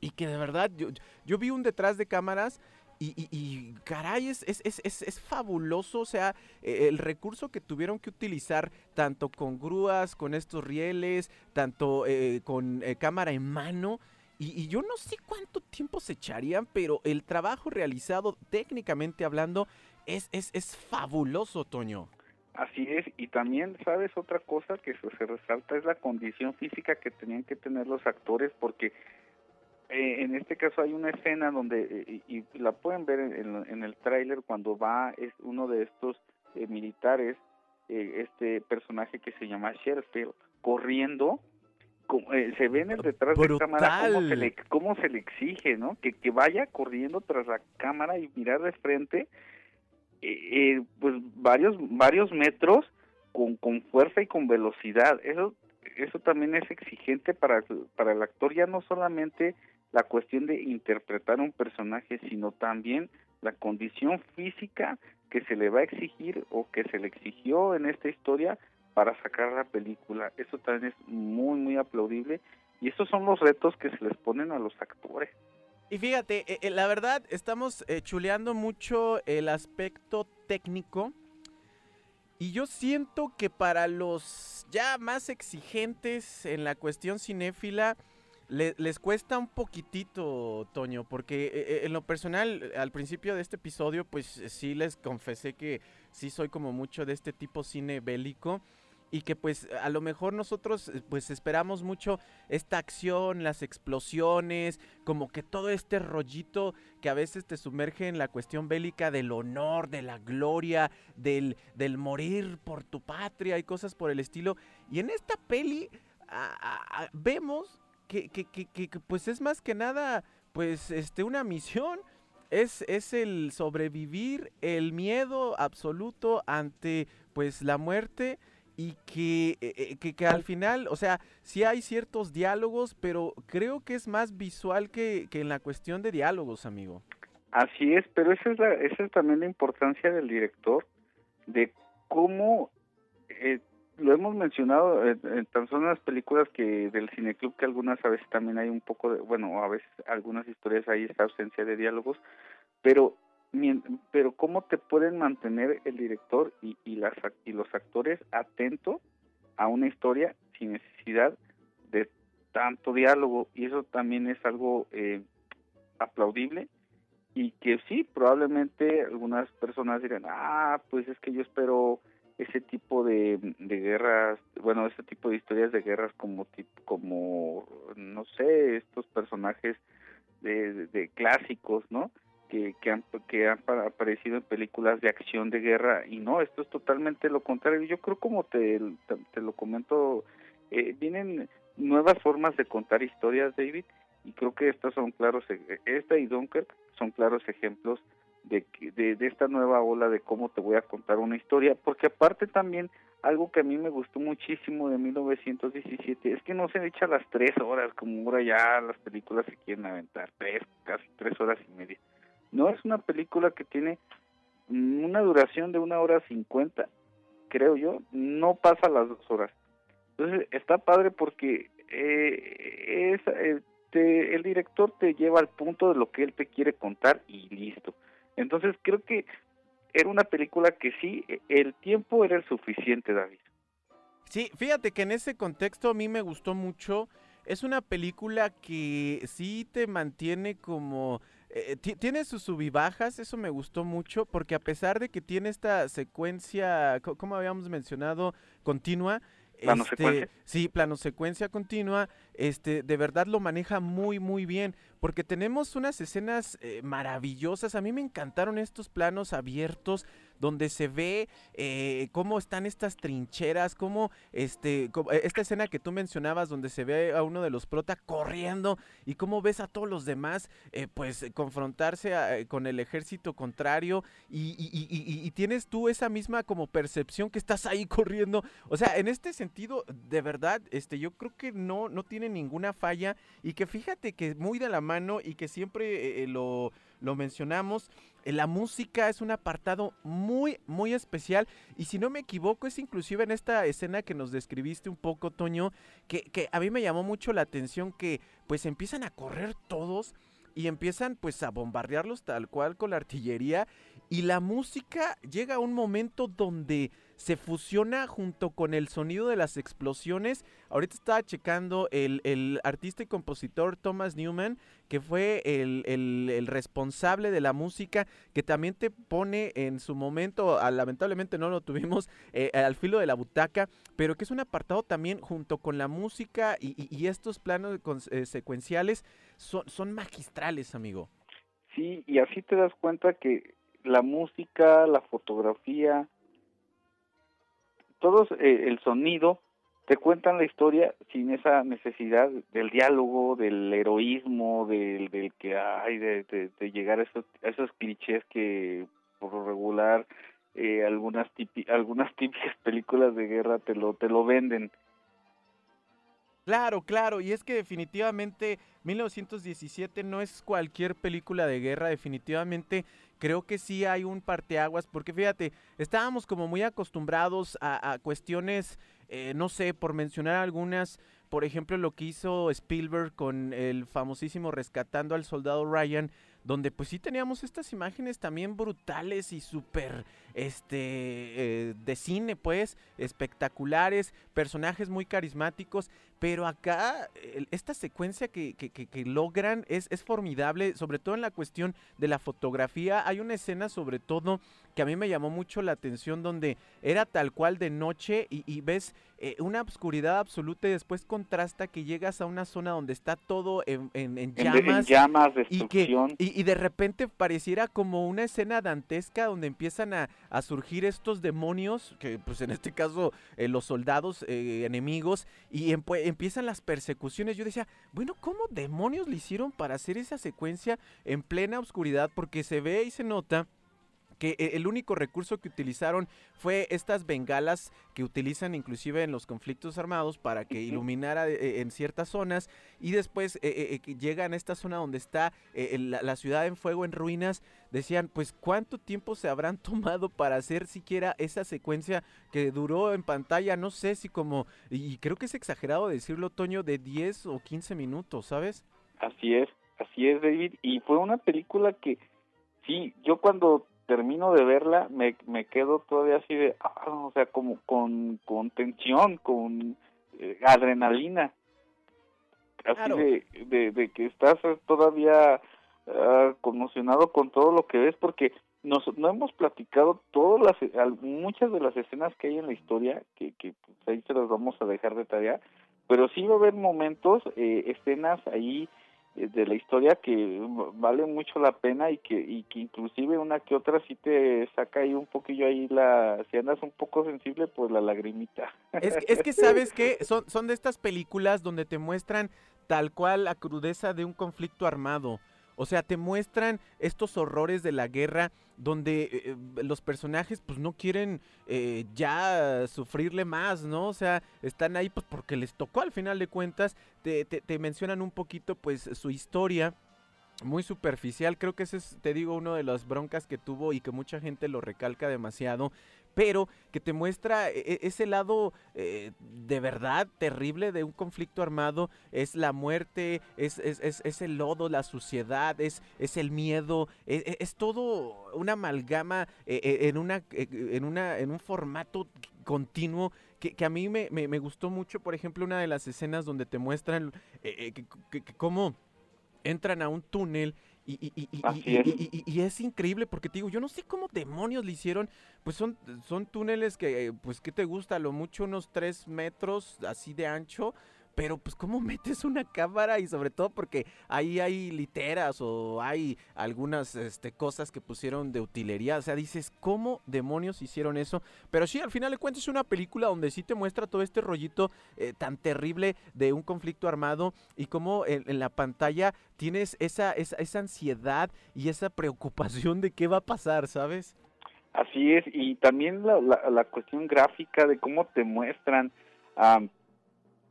y que de verdad, yo, yo vi un detrás de cámaras y, caray, es, es, es, es, fabuloso, o sea, e, el recurso que tuvieron que utilizar tanto con grúas, con estos rieles, tanto eh, con eh, cámara en mano. Y, yo no sé cuánto tiempo se echarían, pero el trabajo realizado técnicamente hablando es, es, es fabuloso, Toño. Así es, y también, ¿sabes? Otra cosa que se resalta es la condición física que tenían que tener los actores, porque eh, en este caso hay una escena donde, eh, y, la pueden ver en, el tráiler, cuando va es uno de estos eh, militares, este personaje que se llama Sherfield, corriendo, se ve en el detrás de la cámara cómo se, le, cómo se le exige, ¿no? Que, que vaya corriendo tras la cámara y mirar de frente, pues varios, varios metros con, con fuerza y con velocidad. Eso eso también es exigente para, para el actor, ya no solamente la cuestión de interpretar un personaje, sino también la condición física que se le va a exigir o que se le exigió en esta historia para sacar la película. Eso también es muy, muy aplaudible y esos son los retos que se les ponen a los actores. Y fíjate, eh, eh, la verdad, estamos eh, chuleando mucho el aspecto técnico. Y yo siento que para los ya más exigentes en la cuestión cinéfila, les cuesta un poquitito, Toño, porque eh, eh, en lo personal, al principio de este episodio, pues sí les confesé que sí soy como mucho de este tipo cine bélico y que pues a lo mejor nosotros eh, pues esperamos mucho esta acción, las explosiones, como que todo este rollito que a veces te sumerge en la cuestión bélica del honor, de la gloria, del, del morir por tu patria y cosas por el estilo. Y en esta peli vemos que, que, que, pues es más que nada, pues, este, una misión. Es, es el sobrevivir, el miedo absoluto ante, pues, la muerte y que, eh, eh, que, que, al final, o sea, sí hay ciertos diálogos, pero creo que es más visual que, que en la cuestión de diálogos, amigo. Así es, pero esa es, la, esa es también la importancia del director, de cómo eh, lo hemos mencionado en, tan solo las películas que del cineclub que algunas a veces también hay un poco de bueno a veces algunas historias hay esta ausencia de diálogos pero pero cómo te pueden mantener el director y, y las y los actores atentos a una historia sin necesidad de tanto diálogo y eso también es algo eh, aplaudible y que sí probablemente algunas personas dirán ah pues es que yo espero ese tipo de, de guerras, bueno, ese tipo de historias de guerras como como no sé, estos personajes de, de, clásicos, ¿no? Que, que, han, que han aparecido en películas de acción de guerra y no, esto es totalmente lo contrario. Yo creo como te, te, lo comento, eh, vienen nuevas formas de contar historias, David, y creo que estas son claros, e, esta y Dunkirk son claros ejemplos de, de, de, esta nueva ola de cómo te voy a contar una historia, porque aparte también algo que a mí me gustó muchísimo de 1917 es que no se echa las tres horas, como ahora ya las películas se quieren aventar, tres, casi tres horas y media. No, es una película que tiene una duración de una hora cincuenta, creo yo, no pasa las dos horas. Entonces está padre porque eh, es, eh, el director te lleva al punto de lo que él te quiere contar y listo. Entonces creo que era una película que sí, el tiempo era el suficiente, David. Sí, fíjate que en ese contexto a mí me gustó mucho. Es una película que sí te mantiene como... Eh, tiene sus subibajas, eso me gustó mucho, porque a pesar de que tiene esta secuencia, como habíamos mencionado, continua, este. Sí, plano secuencia continua. Este, de verdad lo maneja muy, muy bien. Porque tenemos unas escenas eh, maravillosas. A mí me encantaron estos planos abiertos donde se ve eh, cómo están estas trincheras, cómo este, eh, esta escena que tú mencionabas donde se ve a uno de los prota corriendo y cómo ves a todos los demás eh, pues confrontarse con el ejército contrario y, y, tienes tú esa misma como percepción que estás ahí corriendo. O sea, en este sentido, de verdad, este, yo creo que no, no tiene ninguna falla y que fíjate que muy de la mano y que siempre lo, lo mencionamos la música es un apartado muy, muy especial. Y si no me equivoco, es inclusive en esta escena que nos describiste un poco, Toño, que, que a mí me llamó mucho la atención que pues empiezan a correr todos y empiezan pues a bombardearlos tal cual con la artillería y la música llega a un momento donde se fusiona junto con el sonido de las explosiones. Ahorita estaba checando el, artista y compositor Thomas Newman, que fue el, responsable de la música, que también te pone en su momento, ah, lamentablemente no lo tuvimos eh, al filo de la butaca, pero que es un apartado también junto con la música y, estos planos eh, secuenciales son, son magistrales, amigo. Sí, y así te das cuenta que la música, la fotografía, todos eh, el sonido te cuentan la historia sin esa necesidad del diálogo, del heroísmo, del, del que hay de, llegar a esos, esos clichés que por lo regular eh, algunas algunas típicas películas de guerra te lo te lo venden. Claro, claro, y es que definitivamente 1917 no es cualquier película de guerra, definitivamente creo que sí hay un parteaguas, porque fíjate, estábamos como muy acostumbrados a, cuestiones, eh, no sé, por mencionar algunas, por ejemplo, lo que hizo Spielberg con el famosísimo Rescatando al Soldado Ryan, donde pues sí teníamos estas imágenes también brutales y súper, este, eh, de cine pues, espectaculares, personajes muy carismáticos, pero acá esta secuencia que, que, logran es, es, formidable, sobre todo en la cuestión de la fotografía. Hay una escena sobre todo que a mí me llamó mucho la atención donde era tal cual de noche y, ves eh, una oscuridad absoluta y después contrasta que llegas a una zona donde está todo en, en, llamas. llamas, y, que, y, de repente pareciera como una escena dantesca donde empiezan a, surgir estos demonios, que pues en este caso eh, los soldados eh, enemigos, y empiezan las persecuciones. Yo decía, bueno, ¿cómo demonios le hicieron para hacer esa secuencia en plena oscuridad? Porque se ve y se nota que e, el único recurso que utilizaron fue estas bengalas que utilizan inclusive en los conflictos armados para que iluminara eh, en ciertas zonas y después eh, eh, llegan a esta zona donde está la, ciudad en fuego, en ruinas, decían pues cuánto tiempo se habrán tomado para hacer siquiera esa secuencia que duró en pantalla, no sé si como, y creo que es exagerado decirlo Toño, de 10 o 15 minutos, ¿sabes? Así es, así es David, y fue una película que sí, yo cuando termino de verla, me, me quedo todavía así de, ah, o sea, como con, con tensión, con eh, adrenalina. Así de, de, que estás todavía uh, conmocionado con todo lo que ves, porque nos, no hemos platicado todas las, muchas de las escenas que hay en la historia, que, que pues, ahí se las vamos a dejar de tarea, pero sí va a haber momentos, eh, escenas ahí de la historia que vale mucho la pena y que y que inclusive una que otra sí te saca ahí un poquillo ahí la si andas un poco sensible pues la lagrimita. Es, es que sabes que son son de estas películas donde te muestran tal cual la crudeza de un conflicto armado o sea, te muestran estos horrores de la guerra donde eh, eh, los personajes pues no quieren eh, ya sufrirle más, ¿no? O sea, están ahí pues porque les tocó al final de cuentas, te, te mencionan un poquito pues su historia muy superficial. Creo que ese es, te digo, uno de las broncas que tuvo y que mucha gente lo recalca demasiado. Pero que te muestra e, e, ese lado eh, de verdad terrible de un conflicto armado. Es la muerte, es, es, es, el lodo, la suciedad, es, es el miedo. E, es, todo una amalgama en, una, en, una, en un formato continuo que, que, a mí me, me, gustó mucho, por ejemplo, una de las escenas donde te muestran eh, eh, cómo entran a un túnel y, y, y, y, es. increíble porque te digo, yo no sé cómo demonios le hicieron, pues son, son túneles que, pues, ¿qué te gusta? lo mucho unos tres metros así de ancho, pero pues cómo metes una cámara y sobre todo porque ahí hay literas o hay algunas este, cosas que pusieron de utilería, o sea, dices, ¿cómo demonios hicieron eso? Pero sí, al final de cuentas es una película donde sí te muestra todo este rollito eh, tan terrible de un conflicto armado y cómo en, la pantalla tienes esa, esa, esa ansiedad y esa preocupación de qué va a pasar, ¿sabes? Así es, y también la, la, cuestión gráfica de cómo te muestran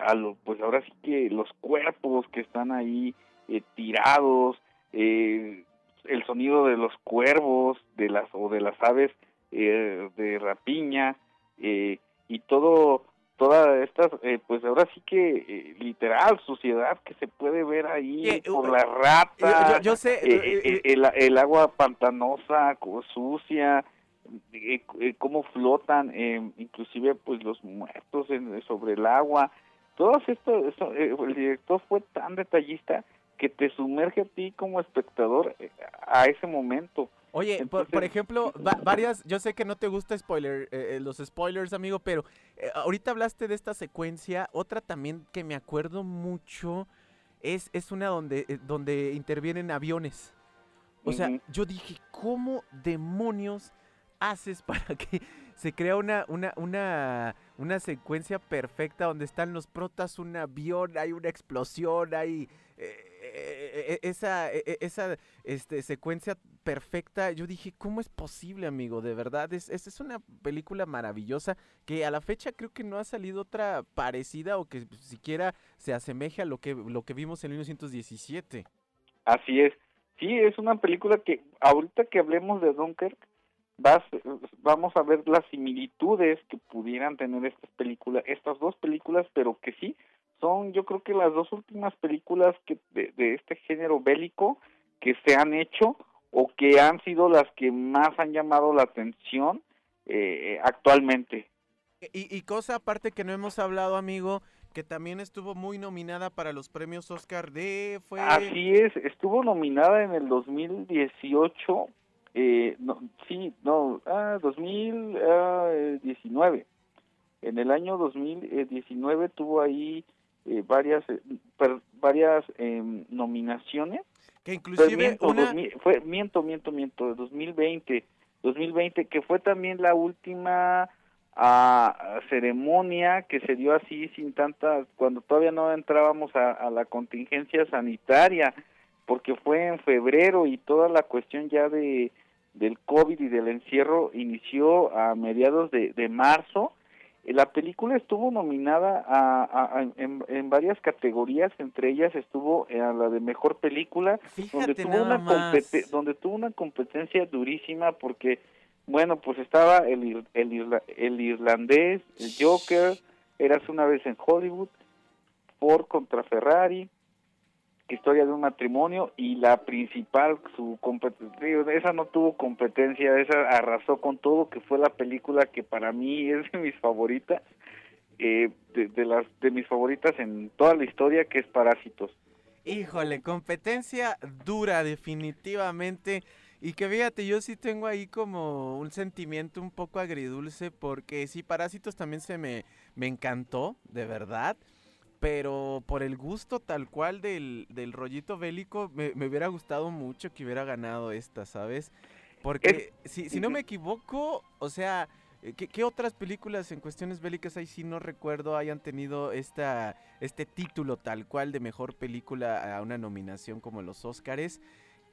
a lo, pues ahora sí que los cuerpos que están ahí eh, tirados, eh, el sonido de los cuervos, de las o de las aves eh, de rapiña y todo toda esta, eh, pues ahora sí que eh, literal suciedad que se puede ver ahí Eh, por uh, la rata, Yo, yo sé, eh, eh, eh, el, el agua pantanosa, sucia, eh, eh, cómo flotan, eh, inclusive pues los muertos en- sobre el agua, todo esto, eso, eh, el director fue tan detallista que te sumerge a ti como espectador eh, a ese momento. Oye, por, Entonces- por ejemplo, va- varias, yo sé que no te gusta spoiler, eh, los spoilers, amigo, pero eh, ahorita hablaste de esta secuencia, otra también que me acuerdo mucho es, es una donde, eh, donde intervienen aviones. O sea, yo dije, ¿cómo demonios haces para que se crea una, una, una, una secuencia perfecta donde están los protas, un avión, hay una explosión, hay eh, eh, eh, esa, eh, eh, esa este, secuencia perfecta? Yo dije, ¿cómo es posible, amigo? De verdad, es, es, es una película maravillosa que a la fecha creo que no ha salido otra parecida o que siquiera se asemeje a lo que, lo que vimos en 1917. Así es. Sí, es una película que ahorita que hablemos de Dunkirk, vas, vamos a ver las similitudes que pudieran tener estas películas, estas dos películas, pero que sí son, yo creo que las dos últimas películas que de, de este género bélico que se han hecho o que han sido las que más han llamado la atención eh, actualmente. Y, y cosa aparte que no hemos hablado, amigo, que también estuvo muy nominada para los premios Oscar de... Fue... Así es, estuvo nominada en el 2018, eh, no, sí, no, ah, 2019. En el año 2019 tuvo ahí eh, varias eh, per- varias em, nominaciones. que inclusive miento, una... 2000 fue, miento, miento, miento, 2020, 2020, que fue también la última ah, ceremonia que se dio así sin tanta, cuando todavía no entrábamos a, a la contingencia sanitaria, porque fue en febrero y toda la cuestión ya de del COVID y del encierro inició a mediados de, de marzo. Eh, La película estuvo nominada a, a- a- en, en varias categorías, entre ellas estuvo eh, a la de mejor película, donde tuvo una donde tuvo una competencia durísima porque bueno pues estaba el el, irla- el irlandés el Joker eras una vez en Hollywood Ford contra Ferrari historia de un matrimonio y la principal su competencia esa no tuvo competencia esa arrasó con todo que fue la película que para mí es de mis favoritas eh, de, de las de mis favoritas en toda la historia que es Parásitos Híjole, competencia dura definitivamente. Y que fíjate, yo sí tengo ahí como un sentimiento un poco agridulce porque sí, Parásitos también se me, me encantó, de verdad. Pero por el gusto tal cual del, del rollito bélico, me, me hubiera gustado mucho que hubiera ganado esta, ¿sabes? Porque si, si no me equivoco, o sea, eh, ¿qué, qué otras películas en cuestiones bélicas ahí sí no recuerdo hayan tenido esta, este título tal cual de mejor película a una nominación como los Óscares?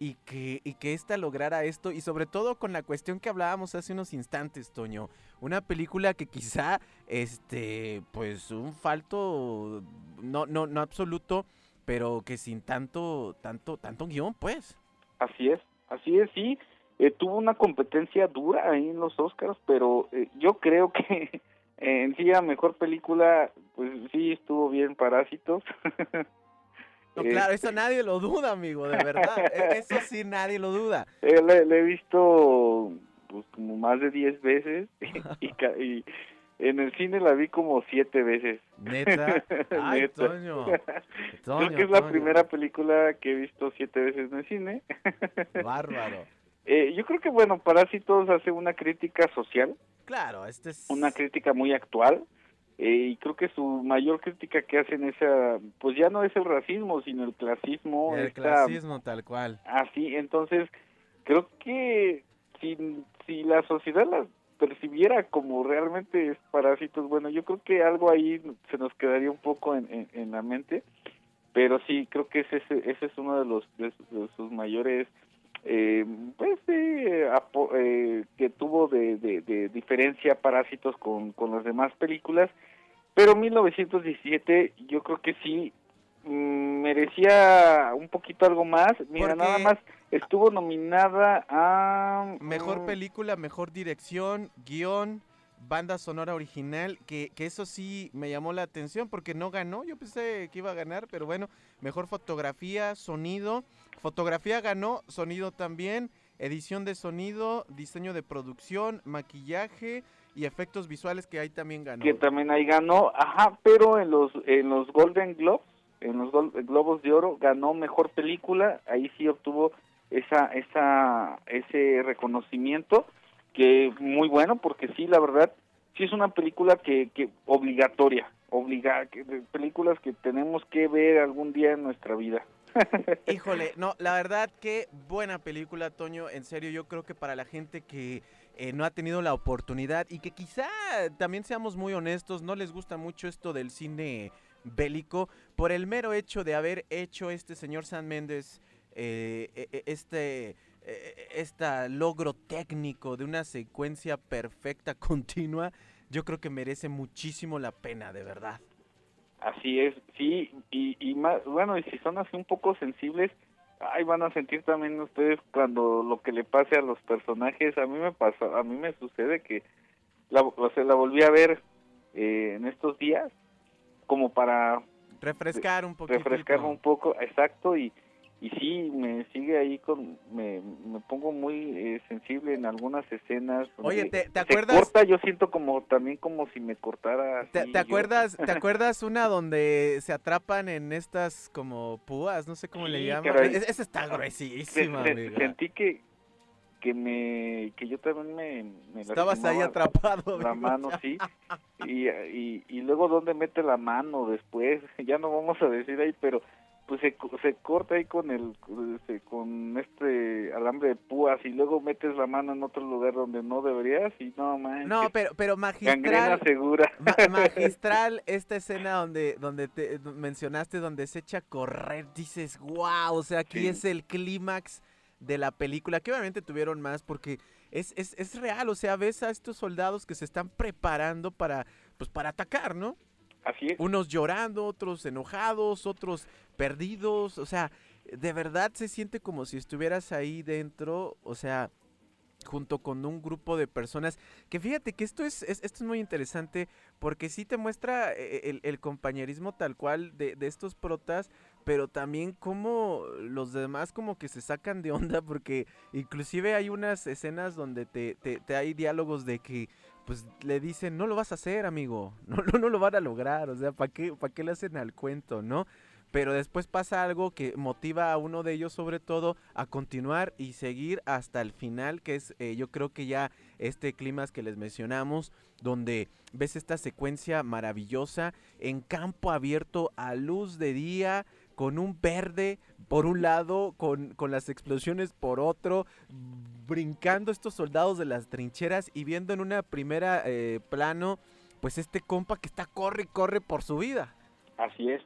Y que, y que esta lograra esto, y sobre todo con la cuestión que hablábamos hace unos instantes, Toño. Una película que quizá, este, pues un falto, no, no, no absoluto, pero que sin tanto, tanto, tanto guion, pues. Así es, así es, sí. Eh, tuvo una competencia dura ahí en los Oscars, pero eh, yo creo que en sí la mejor película, pues sí estuvo bien Parásitos. No, Eh, claro, eso nadie lo duda, amigo, de verdad. E- Eso sí, nadie lo duda. eh, le, le he visto pues como más de 10 veces y, y en el cine la vi como siete veces. Neta. Ay, Neta. Toño. Creo Toño, que es la Toño. primera película que he visto siete veces en el cine. Bárbaro. Eh, yo creo que, bueno, Parásitos hace una crítica social, Claro, este es. una crítica muy actual, eh, y creo que su mayor crítica que hacen es, ah, pues ya no es el racismo, sino el clasismo. El esta- clasismo tal cual. Así, entonces, creo que si, si la sociedad la percibiera como realmente es parásitos, bueno, yo creo que algo ahí se nos quedaría un poco en, en, en la mente, pero sí, creo que ese, ese ese es uno de los de sus mayores, eh, pues, eh, apo- eh, que tuvo de, de, de diferencia Parásitos con, con las demás películas, pero 1917 yo creo que sí mm, merecía un poquito algo más. Mira, Porque- nada más estuvo nominada a Mejor mm, película, mejor dirección, guion, banda sonora original, que, que, eso sí me llamó la atención porque no ganó, yo pensé que iba a ganar, pero bueno, mejor fotografía, sonido, fotografía ganó, sonido también, edición de sonido, diseño de producción, maquillaje y efectos visuales que ahí también ganó. Que también ahí ganó, ajá, pero en los, en los Golden Globes, en los Globos de Oro, ganó mejor película, ahí sí obtuvo esa, esa, ese reconocimiento que muy bueno porque sí, la verdad, sí es una película que, que obligatoria, obliga, que, películas que tenemos que ver algún día en nuestra vida. Híjole, no, la verdad que buena película, Toño, en serio, yo creo que para la gente que eh, no ha tenido la oportunidad y que quizá también seamos muy honestos, no les gusta mucho esto del cine bélico, por el mero hecho de haber hecho este señor San Méndez, eh, e, e, este este logro técnico de una secuencia perfecta, continua, yo creo que merece muchísimo la pena, de verdad. Así es, sí, y, y más, bueno, y si son así un poco sensibles, ay, van a sentir también ustedes cuando lo que le pase a los personajes, a mí me pasa, a mí me sucede que la, o sea, la volví a ver eh, en estos días, como para refrescar un poco. Refrescar un poco, exacto, y, y sí me sigue ahí con me, me pongo muy eh, sensible en algunas escenas oye te, te acuerdas corta yo siento como también como si me cortara te, te acuerdas te acuerdas una donde se atrapan en estas como púas no sé cómo le llaman. esa está gruesísima sentí que que me que yo también me, estabas ahí atrapado la mano sí y, y, y luego dónde mete la mano después ya no vamos a decir ahí pero pues se, se corta ahí con el este, con este alambre de púas y luego metes la mano en otro lugar donde no deberías y no man no pero pero magistral segura. magistral esta escena donde donde te mencionaste donde se echa a correr dices wow o sea aquí es el clímax de la película que obviamente tuvieron más porque es, es, es real o sea ves a estos soldados que se están preparando para pues para atacar no Es. Unos llorando, otros enojados, otros perdidos, o sea, de verdad se siente como si estuvieras ahí dentro, o sea, junto con un grupo de personas. Que fíjate que esto es, esto es muy interesante porque sí te muestra eh, el, compañerismo tal cual de, estos protas, pero también como los demás como que se sacan de onda porque inclusive hay unas escenas donde te, te, hay diálogos de que pues le dicen, no lo vas a hacer, amigo, no, no, lo van a lograr, o sea, ¿para qué, ¿para qué le hacen al cuento, no? Pero después pasa algo que motiva a uno de ellos sobre todo a continuar y seguir hasta el final, que es eh, yo creo que ya este clima que les mencionamos, donde ves esta secuencia maravillosa en campo abierto a luz de día, con un verde por un lado, con, con las explosiones por otro, brincando estos soldados de las trincheras y viendo en una primera eh, plano, pues este compa que está corre y corre por su vida. Así es.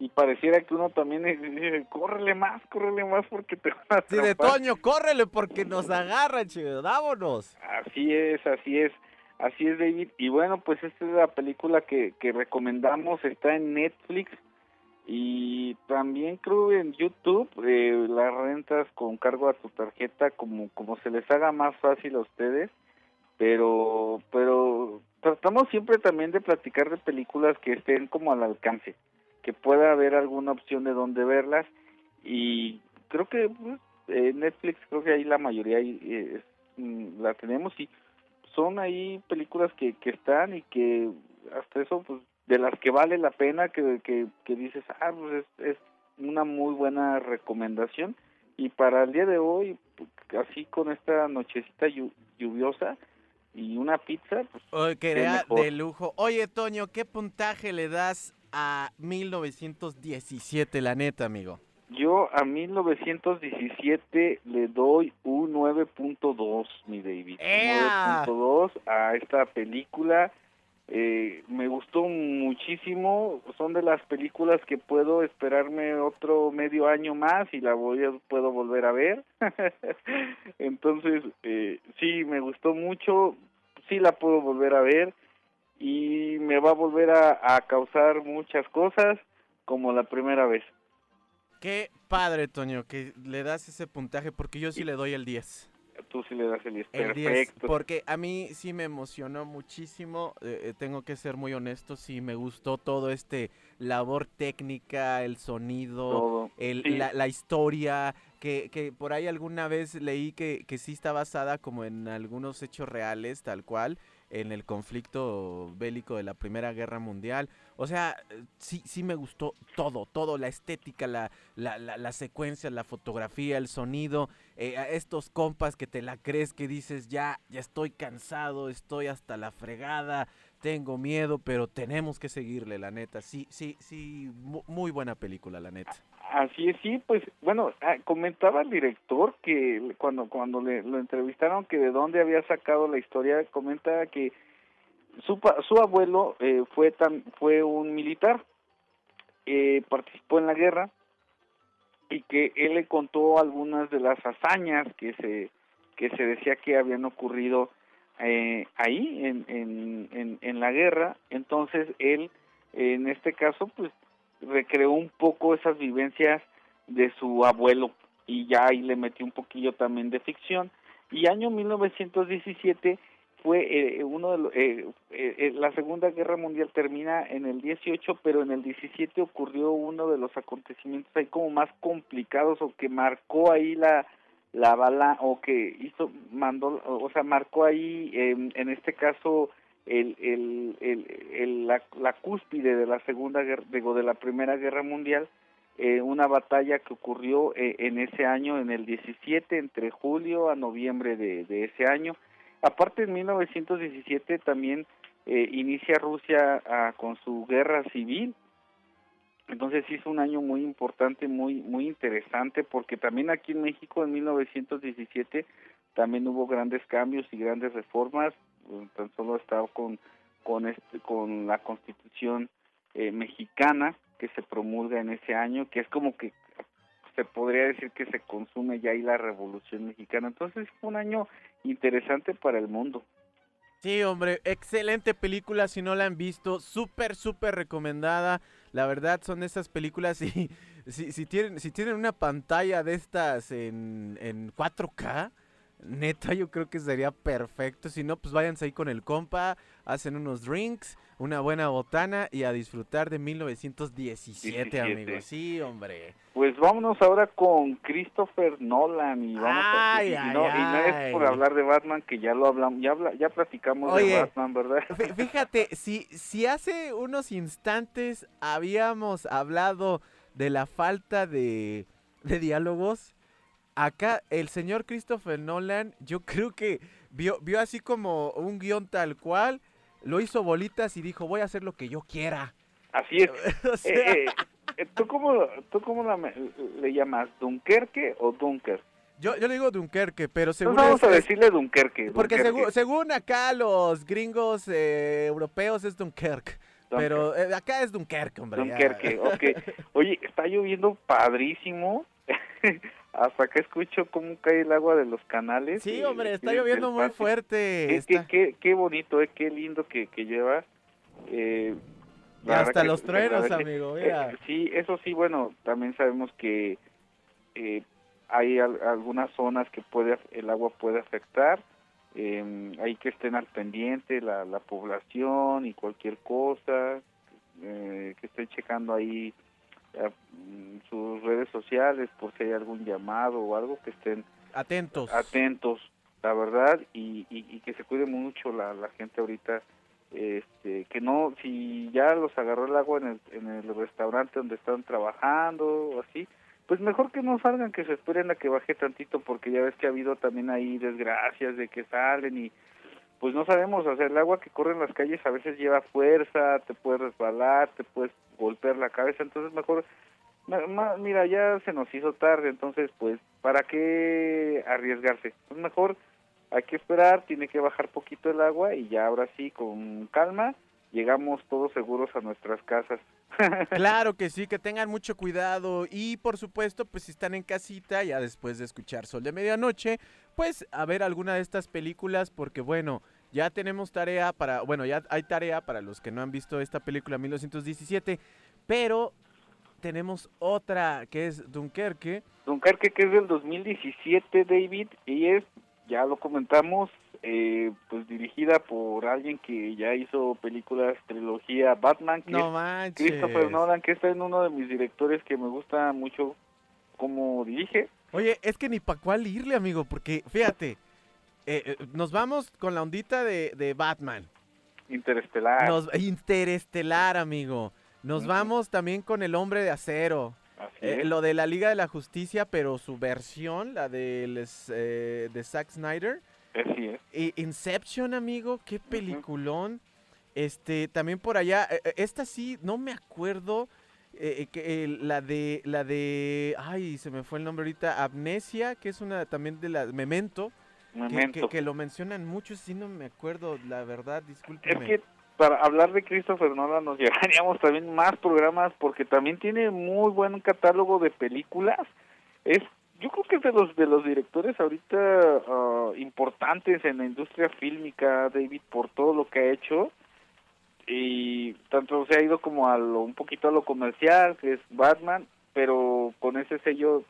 Y pareciera que uno también dice, córrele más, córrele más porque te van a Sí, de Toño, córrele porque nos agarran, chido, vámonos. Así es, así es, así es, David. Y bueno, pues esta es la película que, que recomendamos, está en Netflix y también creo en YouTube eh, las rentas con cargo a tu tarjeta como como se les haga más fácil a ustedes pero pero tratamos siempre también de platicar de películas que estén como al alcance que pueda haber alguna opción de dónde verlas. Y creo que pues, Netflix creo que ahí la mayoría eh, mm, la tenemos y son ahí películas que, que están y que hasta eso pues de las que vale la pena, que, que, que dices, ah, pues es, es, una muy buena recomendación. Y para el día de hoy, así con esta nochecita lluviosa y una pizza, pues... Oye, que era de lujo. Oye, Toño, ¿qué puntaje le das a 1917, la neta, amigo? Yo a 1917 le doy un 9.2, mi David. 9.2 a esta película eh, me gustó muchísimo, son de las películas que puedo esperarme otro medio año más y la voy a, puedo volver a ver. Entonces, eh, sí, me gustó mucho, sí la puedo volver a ver y me va a volver a, a causar muchas cosas como la primera vez. Qué padre, Toño, que le das ese puntaje porque yo sí le doy el 10. Tú sí le das el 10. El 10, Perfecto. porque a mí sí me emocionó muchísimo, eh, eh, tengo que ser muy honesto, sí me gustó todo este labor técnica, el sonido, el- Sí. la, la historia, que, que por ahí alguna vez leí que, que sí está basada como en algunos hechos reales, tal cual, en el conflicto bélico de la Primera Guerra Mundial. O sea, sí, sí me gustó todo, todo, la estética, la, la, la, secuencia, la fotografía, el sonido, eh, estos compas que te la crees que dices, ya, ya estoy cansado, estoy hasta la fregada, tengo miedo, pero tenemos que seguirle, la neta. Sí, sí, sí, mu- muy buena película, la neta. Así es, sí, pues bueno, ah, comentaba el director que cuando cuando le, lo entrevistaron que de dónde había sacado la historia, comenta que su su abuelo eh, fue tan fue un militar, eh, participó en la guerra y que él le contó algunas de las hazañas que se que se decía que habían ocurrido eh, ahí en, en, en, la guerra, entonces él en este caso pues recreó un poco esas vivencias de su abuelo y ya ahí le metió un poquillo también de ficción. Y año 1917 fue eh, uno de los, eh, eh, la Segunda Guerra Mundial termina en el 18 pero en el 17 ocurrió uno de los acontecimientos ahí como más complicados o que marcó ahí la la bala o que hizo mandó o sea marcó ahí eh, en este caso el, el, el, el- la, la cúspide de la segunda guerra digo de la primera guerra mundial eh, una batalla que ocurrió eh, en ese año en el 17 entre julio a noviembre de, de ese año. Aparte en 1917 también eh, inicia Rusia ah, con su guerra civil entonces sí es un año muy importante, muy muy interesante, porque también aquí en México en 1917 también hubo grandes cambios y grandes reformas, eh, tan solo estaba con con este con la Constitución eh, mexicana que se promulga en ese año, que es como que se podría decir que se consume ya ahí la Revolución Mexicana. Entonces fue un año interesante para el mundo. Sí, hombre, excelente película. Si no la han visto, súper, súper recomendada. La verdad, son esas películas. Y si, si, tienen, si tienen una pantalla de estas en, en 4K, neta, yo creo que sería perfecto. Si no, pues váyanse ahí con el compa, hacen unos drinks, una buena botana y a disfrutar de 1917, 17. amigos. Sí, hombre. Pues vámonos ahora con Christopher Nolan y vamos a, Ay, no, y no es por hablar de Batman que ya lo hablamos, ya habla- ya platicamos Oye. de Batman, ¿verdad? Fí- Fíjate, si, si hace unos instantes habíamos hablado de la falta de, de diálogos, acá el señor Christopher Nolan, yo creo que vio, vio así como un guion tal cual, lo hizo bolitas y dijo, voy a hacer lo que yo quiera. Así es. O sea, Eh, eh, ¿Tú cómo, tú cómo la le llamas? ¿Dunkerque o Dunker? yo, yo le digo Dunkerque, pero según... Vamos es- a es- decirle Dunkerque. porque Dunkerque, según, según acá los gringos eh, europeos es Dunkerque, pero eh, acá es Dunkerque, hombre. ya. Dunkerque, ok. Oye, está lloviendo padrísimo. Hasta que escucho cómo cae el agua de los canales. Sí, hombre, está lloviendo muy fuerte. Qué, está- qué, qué, qué bonito, eh, qué lindo que, que lleva. Eh, Y hasta los truenos, amigo, Eh, mira. sí, eso sí, bueno, también sabemos que eh, hay al- algunas zonas que puede el agua puede afectar. eh, hay que estén al pendiente la, la población y cualquier cosa, eh, que estén checando ahí sus redes sociales por si hay algún llamado o algo, que estén Atentos. atentos, la verdad, y, y, y que se cuide mucho la, la gente ahorita, este, que no, si ya los agarró el agua en el, en el restaurante donde están trabajando o así, pues mejor que no salgan, que se esperen a que baje tantito, porque ya ves que ha habido también ahí desgracias de que salen y pues no sabemos, o sea, el agua que corre en las calles a veces lleva fuerza, te puede resbalar, te puedes golpear la cabeza, entonces mejor Mira, ya se nos hizo tarde, entonces, pues, ¿para qué arriesgarse? Pues mejor hay que esperar, tiene que bajar poquito el agua y ya ahora sí, con calma, llegamos todos seguros a nuestras casas. Claro que sí, que tengan mucho cuidado y por supuesto, pues si están en casita ya después de escuchar Sol de Medianoche, pues a ver alguna de estas películas porque bueno, ya tenemos tarea para, bueno, ya hay tarea para los que no han visto esta película 1917, pero tenemos otra que es Dunkerque. Dunkerque, que es del 2017, David, y es ya lo comentamos, eh, pues dirigida por alguien que ya hizo películas, trilogía Batman, que No es manches. Christopher Nolan, que está en uno de mis directores que me gusta mucho cómo dirige. Oye, es que ni para cuál irle, amigo, porque fíjate, eh, eh, nos vamos con la ondita de, de Batman. Interestelar. Nos, Interestelar, amigo. Nos vamos también con El Hombre de Acero. Eh, lo de la Liga de la Justicia, pero su versión, la del, eh, de Zack Snyder. Así es. Y Inception, amigo, qué peliculón. Este, también por allá, eh, eh, esta sí, no me acuerdo. eh, eh, que, eh, la de, la de, ay, se me fue el nombre ahorita, Amnesia, que es una también de la, Memento, que- Memento. Que, que lo mencionan mucho, sí no me acuerdo, la verdad, Es discúlpeme. que para hablar de Christopher Nolan nos llevaríamos también más programas porque también tiene muy buen catálogo de películas. Es yo creo que es de los de los directores ahorita ah, importantes en la industria fílmica, David, por todo lo que ha hecho. Y tanto se ha ido como a lo, un poquito a lo comercial, que es Batman, pero con ese sello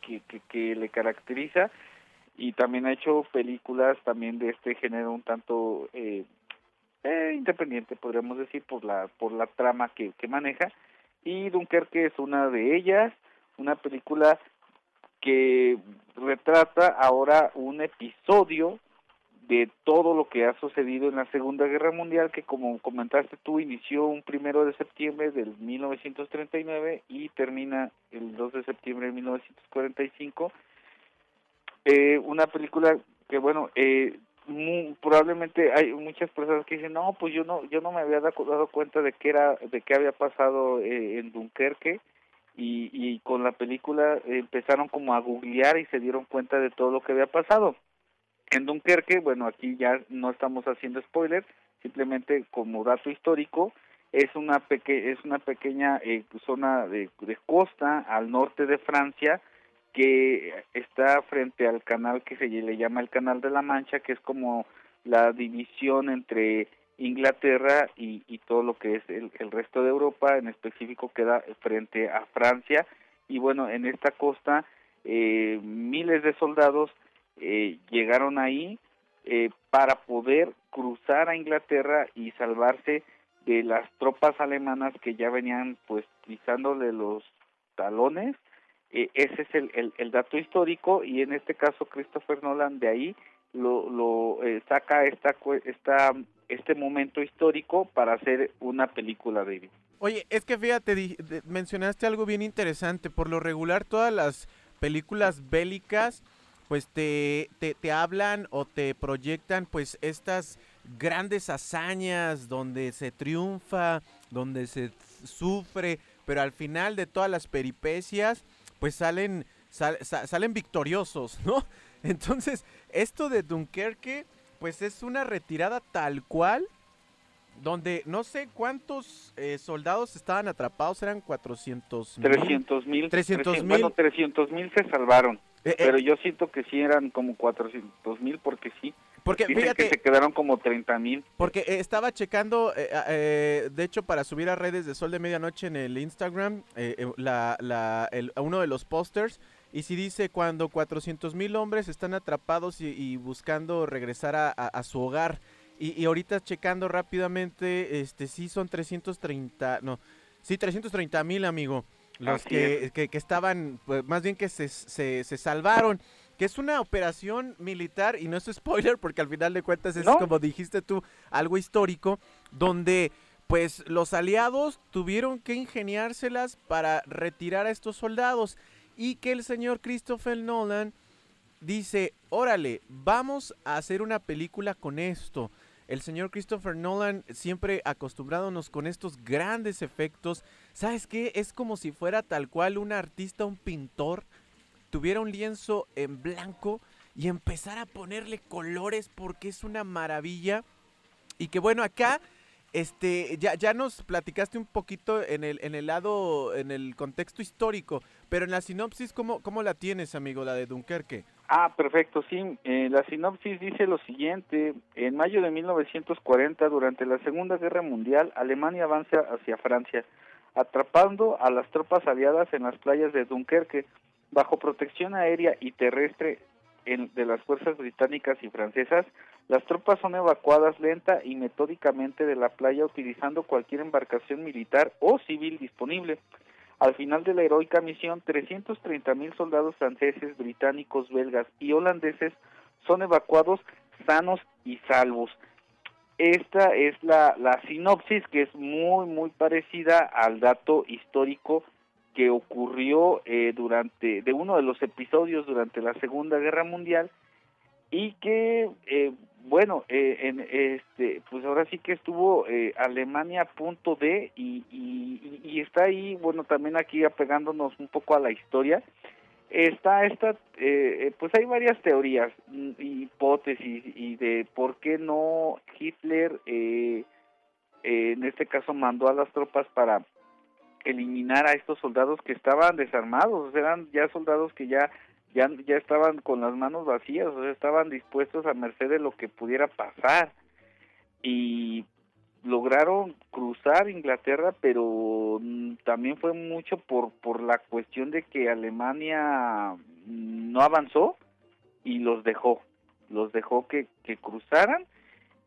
que, que, que le caracteriza. Y también ha hecho películas también de este género un tanto eh, eh, independiente podríamos decir por la por la trama que, que maneja. Y Dunkerque es una de ellas una película que retrata ahora un episodio de todo lo que ha sucedido en la Segunda Guerra Mundial que como comentaste tú inició un primero de septiembre del 1939 y termina el 2 de septiembre de 1945 eh, una película que bueno eh, mu- probablemente hay muchas personas que dicen no pues yo no yo no me había dado, dado cuenta de que era de qué había pasado eh, en Dunkerque y, y con la película empezaron como a googlear y se dieron cuenta de todo lo que había pasado. En Dunkerque bueno aquí ya no estamos haciendo spoiler simplemente como dato histórico es una peque es una pequeña eh, zona de, de costa al norte de Francia que está frente al canal que se le llama el Canal de la Mancha, que es como la división entre Inglaterra y, todo lo que es el, el resto de Europa, en específico queda frente a Francia. Y bueno, en esta costa eh, miles de soldados eh, llegaron ahí eh, para poder cruzar a Inglaterra y salvarse de las tropas alemanas que ya venían pues pisándole los talones eh, ese es el, el, el, dato histórico y en este caso Christopher Nolan de ahí lo, lo eh, saca esta, esta este momento histórico para hacer una película David. Oye, es que fíjate, mencionaste algo bien interesante. Por lo regular, todas las películas bélicas, pues te, te, te hablan o te proyectan, pues estas grandes hazañas donde se triunfa, donde se sufre, pero al final de todas las peripecias, pues salen, sal, salen victoriosos, ¿no? Entonces, esto de Dunkerque, pues es una retirada tal cual, donde no sé cuántos eh, soldados estaban atrapados, eran 400 mil. 300 mil. 300 mil. Bueno, 300 mil se salvaron, eh, pero yo siento que sí eran como 400 mil porque sí. Porque Dicen fíjate, que se quedaron como 30 mil. Porque eh, estaba checando, eh, eh, de hecho, para subir a redes de Sol de Medianoche en el Instagram, eh, la, la, el, uno de los pósters, y si dice cuando 400 mil hombres están atrapados y, y buscando regresar a, a, a su hogar. Y, y, ahorita checando rápidamente, este sí son 330, no, sí 330 mil, amigo. Los que, que, que, estaban, pues, más bien que se, se, se salvaron que es una operación militar y no es spoiler porque al final de cuentas es ¿No? como dijiste tú algo histórico donde pues los aliados tuvieron que ingeniárselas para retirar a estos soldados y que el señor Christopher Nolan dice, órale, vamos a hacer una película con esto. El señor Christopher Nolan siempre acostumbrándonos con estos grandes efectos. ¿Sabes qué? Es como si fuera tal cual un artista, un pintor tuviera un lienzo en blanco y empezar a ponerle colores porque es una maravilla. Y que bueno, acá este ya, ya nos platicaste un poquito en el, en el lado, en el contexto histórico, pero en la sinopsis, ¿cómo, cómo la tienes, amigo, la de Dunkerque? Ah, perfecto, sí. Eh, la sinopsis dice lo siguiente. En mayo de 1940, durante la Segunda Guerra Mundial, Alemania avanza hacia Francia, atrapando a las tropas aliadas en las playas de Dunkerque bajo protección aérea y terrestre de las fuerzas británicas y francesas, las tropas son evacuadas lenta y metódicamente de la playa utilizando cualquier embarcación militar o civil disponible. Al final de la heroica misión, 330 mil soldados franceses, británicos, belgas y holandeses son evacuados sanos y salvos. Esta es la, la sinopsis que es muy, muy parecida al dato histórico que ocurrió eh, durante, de uno de los episodios durante la Segunda Guerra Mundial y que, eh, bueno, eh, en este, pues ahora sí que estuvo Alemania a punto de y, y, y, está ahí, bueno, también aquí apegándonos un poco a la historia, está esta, pues hay varias teorías, mm, hipótesis y de por qué no Hitler, en este caso, mandó a las tropas para eliminar a estos soldados que estaban desarmados, eran ya soldados que ya ya, ya estaban con las manos vacías, o sea, estaban dispuestos a merced de lo que pudiera pasar. Y lograron cruzar Inglaterra, pero mm, también fue mucho por, por la cuestión de que Alemania no avanzó y los dejó, los dejó que, que cruzaran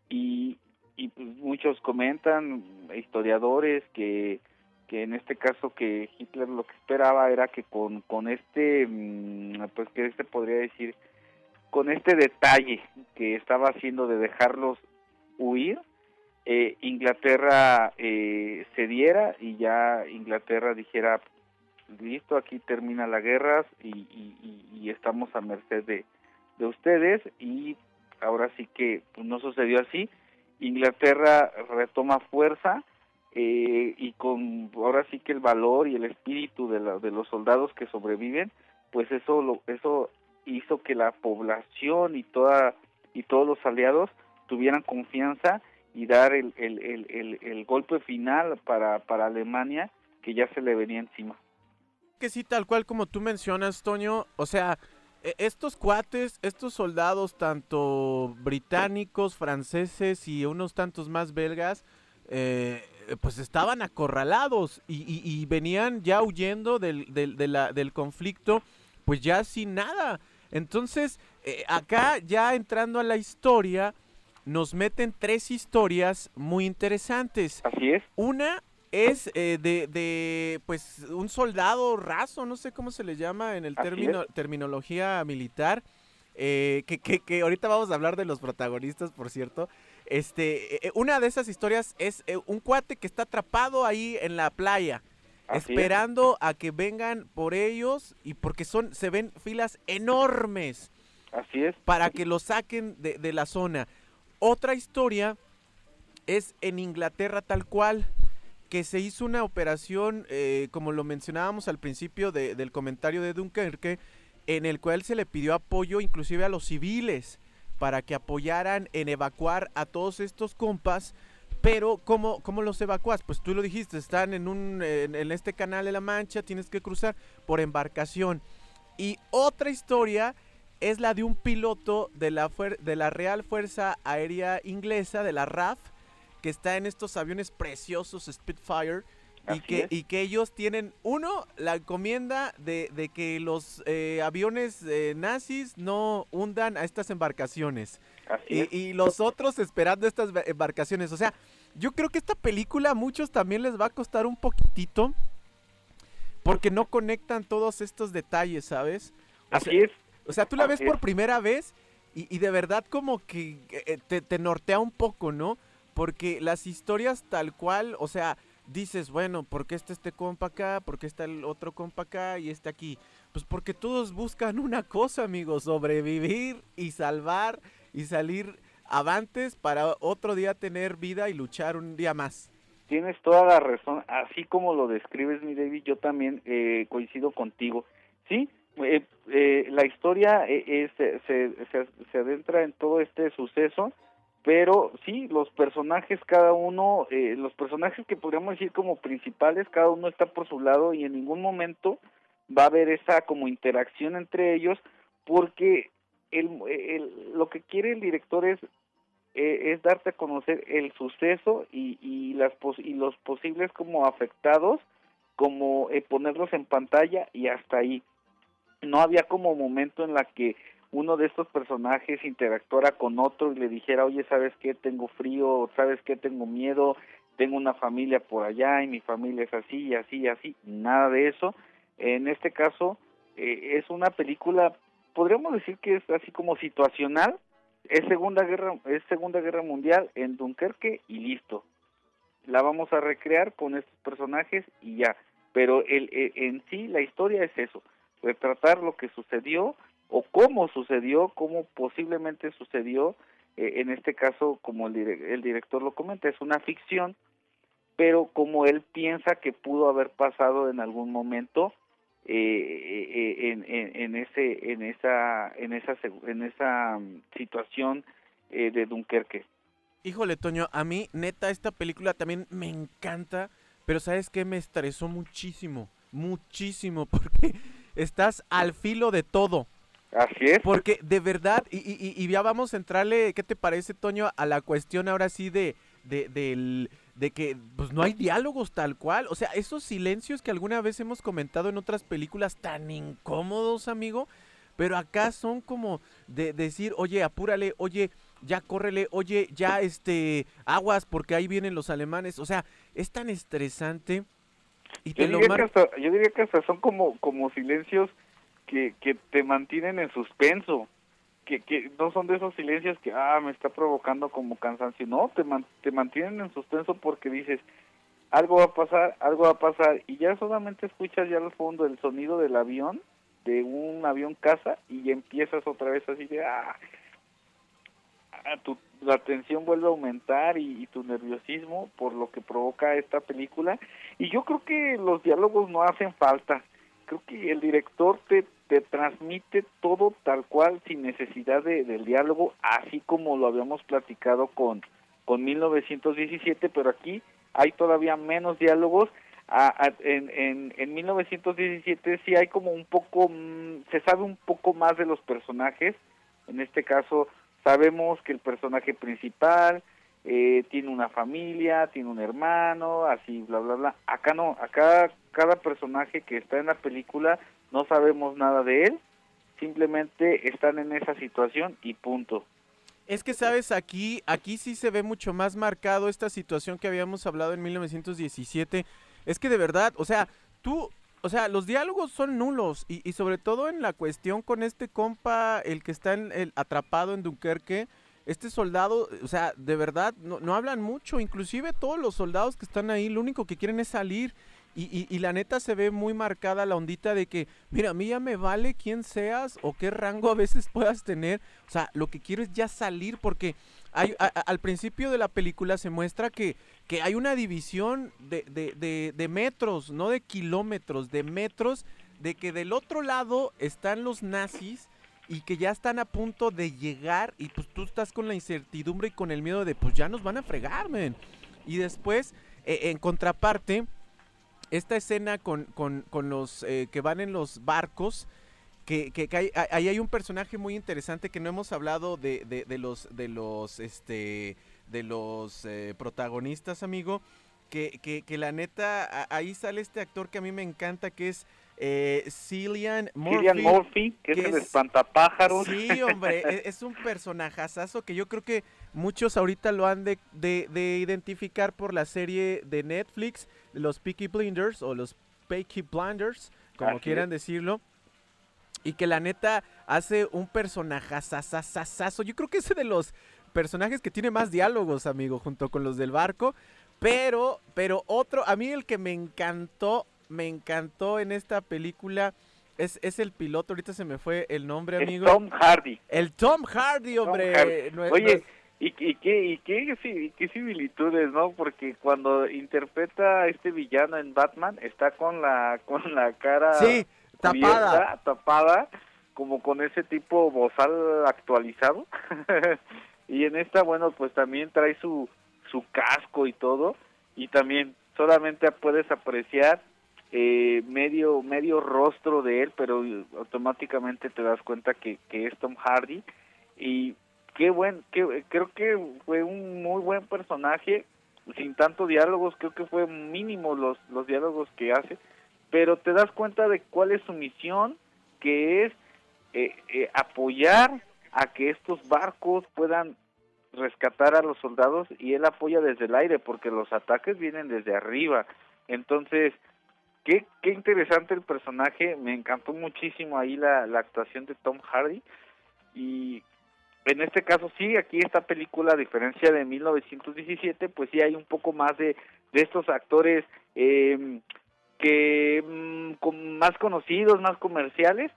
y, y pues muchos comentan, historiadores, que que en este caso que Hitler lo que esperaba era que con, con este, mm, pues que este podría decir, con este detalle que estaba haciendo de dejarlos huir, eh, Inglaterra eh, cediera y ya Inglaterra dijera, listo, aquí termina la guerra y, y, estamos a merced de, de ustedes y ahora sí que pues, no sucedió así. Inglaterra retoma fuerza, eh, y con ahora sí que el valor y el espíritu de, de los soldados que sobreviven, pues eso lo, eso hizo que la población y toda y todos los aliados tuvieran confianza y dar el, el, el, el, golpe final para, para Alemania que ya se le venía encima. Que sí, tal cual como tú mencionas, Toño, o sea, e, estos cuates, estos soldados, tanto británicos, franceses y unos tantos más belgas, eh, pues estaban acorralados y, venían ya huyendo del, del, conflicto, pues ya sin nada. Entonces, eh, acá ya entrando a la historia, nos meten tres historias muy interesantes. Así es. Una es eh, de, de, pues, un soldado raso, no sé cómo se le llama en el término, terminología militar, que, que, que ahorita vamos a hablar de los protagonistas, por cierto, este, eh, eh, una de esas historias es eh, un cuate que está atrapado ahí en la playa, esperando a que vengan por ellos y porque son, se ven filas enormes. Así es. Para que lo saquen de, la zona. Otra historia es en Inglaterra tal cual, que se hizo una operación, como lo mencionábamos al principio del comentario de Dunkerque, en el cual se le pidió apoyo inclusive a los civiles para que apoyaran en evacuar a todos estos compas. Pero, ¿cómo, ¿cómo los evacuas? Pues tú lo dijiste, están en, un, en, este canal de la Mancha, tienes que cruzar por embarcación. Y otra historia es la de un piloto de la, de la Real Fuerza Aérea Inglesa, de la RAF, que está en estos aviones preciosos Spitfire y que, y que ellos tienen, uno, la encomienda de, de que los eh, aviones eh, nazis no hundan a estas embarcaciones. y, y, los otros esperando estas embarcaciones. O sea, yo creo que esta película a muchos también les va a costar un poquitito porque no conectan todos estos detalles, ¿sabes? Así es. O sea, tú la ves por primera vez y, y, de verdad como que eh, te, te nortea un poco, ¿no? Porque las historias tal cual, o sea, dices, bueno, ¿por qué está este compa acá? ¿Por qué está el otro compa acá y este aquí? Pues porque todos buscan una cosa, amigos, sobrevivir y salvar y salir avantes para otro día tener vida y luchar un día más. Tienes toda la razón, así como lo describes, mi David, yo también eh, coincido contigo. Sí, eh, eh, la historia se, se, se adentra en todo este suceso pero sí, los personajes, cada uno, eh, los personajes que podríamos decir como principales, cada uno está por su lado y en ningún momento va a haber esa como interacción entre ellos, porque el, lo que quiere el director es eh, es darte a conocer el suceso y, y las y los posibles como afectados, como eh, ponerlos en pantalla y hasta ahí. No había como momento en la que uno de estos personajes interactuara con otro y le dijera, oye, ¿sabes qué? Tengo frío, ¿sabes qué? Tengo miedo, tengo una familia por allá y mi familia es así y así y así. Nada de eso. En este caso, eh, es una película, podríamos decir que es así como situacional, es segunda guerra, es segunda guerra mundial en Dunkerque y listo. La vamos a recrear con estos personajes y ya. Pero el, e, en sí la historia es eso, retratar lo que sucedió o cómo sucedió, cómo posiblemente sucedió, eh, en este caso, como el, el director lo comenta, es una ficción, pero como él piensa que pudo haber pasado en algún momento eh, eh, en, ese en esa en esa en esa mm, situación de Dunkerque. Híjole, Toño, a mí neta esta película también me encanta, pero sabes qué me estresó muchísimo, muchísimo porque estás al filo de todo. Así es. Porque de verdad, y, y, y, ya vamos a entrarle, ¿qué te parece, Toño, a la cuestión ahora sí de, de, del, de que pues no hay diálogos tal cual? O sea, esos silencios que alguna vez hemos comentado en otras películas tan incómodos, amigo, pero acá son como de decir, oye, apúrale, oye, ya córrele, oye, ya este, aguas porque ahí vienen los alemanes. O sea, es tan estresante. Y yo, diría que hasta, yo diría que hasta son como, como silencios que, que te mantienen en suspenso, que, que no son de esos silencios que, ah, me está provocando como cansancio, no, te, te mantienen en suspenso porque dices, algo va a pasar, algo va a pasar, y ya solamente escuchas ya al fondo el sonido del avión, de un avión casa, y empiezas otra vez así de, ah, ah tu, la tensión vuelve a aumentar y, tu nerviosismo por lo que provoca esta película. Y yo creo que los diálogos no hacen falta. Creo que el director te, te transmite todo tal cual sin necesidad de, del diálogo, así como lo habíamos platicado con, con 1917, pero aquí hay todavía menos diálogos. en, en, en 1917 sí hay como un poco, mm, se sabe un poco más de los personajes, en este caso sabemos que el personaje principal, eh, tiene una familia, tiene un hermano, así, bla, bla, bla. Acá no, acá cada personaje que está en la película no sabemos nada de él, simplemente están en esa situación y punto. Es que sabes, aquí, aquí sí se ve mucho más marcado esta situación que habíamos hablado en 1917. Es que de verdad, o sea, tú, o sea, los diálogos son nulos y, y sobre todo en la cuestión con este compa, el que está en, el, atrapado en Dunkerque, este soldado, o sea, de verdad, no, no, hablan mucho. Inclusive todos los soldados que están ahí, lo único que quieren es salir. Y, y, la neta se ve muy marcada la ondita de que, mira, a mí ya me vale quién seas o qué rango a veces puedas tener. O sea, lo que quiero es ya salir porque al principio de la película se muestra que, que hay una división de, de, de, metros, no de kilómetros, de metros, de que del otro lado están los nazis y que ya están a punto de llegar y pues tú estás con la incertidumbre y con el miedo de pues ya nos van a fregar, men. Y después, eh, en contraparte, esta escena con, con, con los eh, que van en los barcos, que, que, que hay, ahí hay un personaje muy interesante que no hemos hablado de, de, de los, de los, este, de los eh, protagonistas, amigo. Que, que, que la neta, ahí sale este actor que a mí me encanta, que es eh, Cillian Murphy. Cillian Murphy, que, que es el espantapájaros. Sí, hombre, e-, es, un personajazo que yo creo que muchos ahorita lo han de, de, de, identificar por la serie de Netflix, los Peaky Blinders o los Peaky Blinders, como Así quieran es. decirlo. Y que la neta hace un personajazazazazo. Yo creo que es de los personajes que tiene más diálogos, amigo, junto con los del barco. Pero, pero otro, a mí el que me encantó me encantó en esta película es, es el piloto, ahorita se me fue el nombre, amigo. El Tom Hardy. El Tom Hardy, hombre. Tom Hardy. No, Oye, ¿y, y, qué, y, qué, y qué similitudes, ¿no? Porque cuando interpreta a este villano en Batman, está con la, con la cara sí, tapada. tapada, como con ese tipo bozal actualizado. y en esta, bueno, pues también trae su, su casco y todo. Y también solamente puedes apreciar eh, medio medio rostro de él, pero automáticamente te das cuenta que, que es Tom Hardy y qué buen, qué, creo que fue un muy buen personaje, sin tanto diálogos, creo que fue mínimo los, los diálogos que hace, pero te das cuenta de cuál es su misión, que es eh, eh, apoyar a que estos barcos puedan rescatar a los soldados y él apoya desde el aire porque los ataques vienen desde arriba. Entonces, qué, qué interesante el personaje, me encantó muchísimo ahí la, la actuación de Tom Hardy y en este caso sí, aquí esta película, a diferencia de 1917, pues sí hay un poco más de, de estos actores eh, que mm, con más conocidos, más comerciales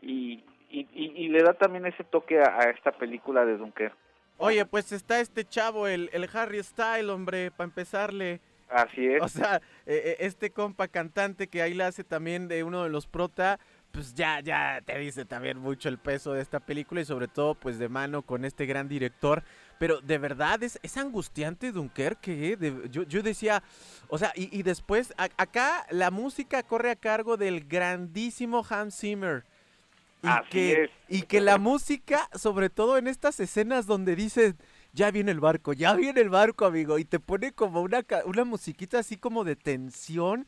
y, y, y, le da también ese toque a, a esta película de Dunker. Oye, pues está este chavo, el, el Harry Style, hombre, para empezarle. Así es. O sea, eh, este compa cantante que ahí le hace también de uno de los prota, pues ya, ya te dice también mucho el peso de esta película y sobre todo pues de mano con este gran director. Pero de verdad es, es angustiante Dunkerque, ¿eh? De, yo, yo decía, o sea, y, y después a, acá la música corre a cargo del grandísimo Hans Zimmer. Y Así que, es. y que la música, sobre todo en estas escenas donde dice, ya viene el barco, ya viene el barco, amigo, y te pone como una, una musiquita así como de tensión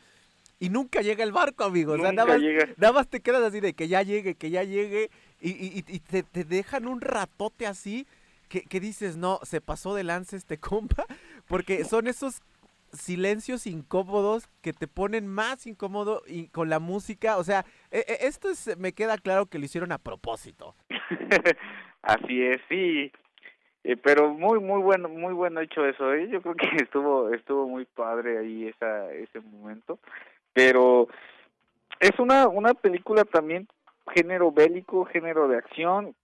y nunca llega el barco, amigo. O sea, nada más, llega. nada más te quedas así de que ya llegue, que ya llegue, y, y- y- y te, te dejan un ratote así que, que dices, no, se pasó de lance este compa, porque son esos silencios incómodos que te ponen más incómodo y con la música, o sea, e- e- esto es, me queda claro que lo hicieron a propósito. Así es, sí. Eh, pero muy muy bueno muy bueno hecho eso ¿eh? yo creo que estuvo estuvo muy padre ahí esa ese momento pero es una una película también género bélico género de acción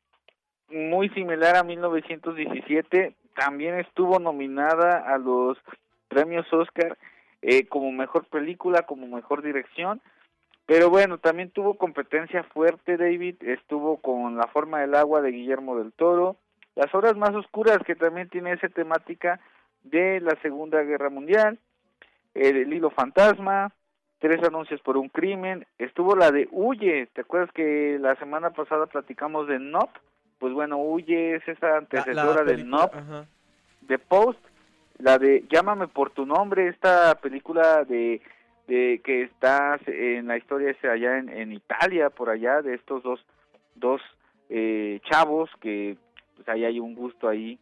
muy similar a 1917 también estuvo nominada a los premios Oscar eh, como mejor película como mejor dirección pero bueno, también tuvo competencia fuerte David, estuvo con La forma del agua de Guillermo del Toro, Las horas más oscuras que también tiene esa temática de la Segunda Guerra Mundial, El hilo fantasma, Tres anuncios por un crimen, estuvo la de Huye, ¿te acuerdas que la semana pasada platicamos de Nop? Pues bueno, Huye es esa antecesora de Nop, ajá. de Post, la de Llámame por tu nombre, esta película de, de que está en la historia es allá en, en Italia, por allá, de estos dos, dos eh, chavos que pues ahí hay un gusto ahí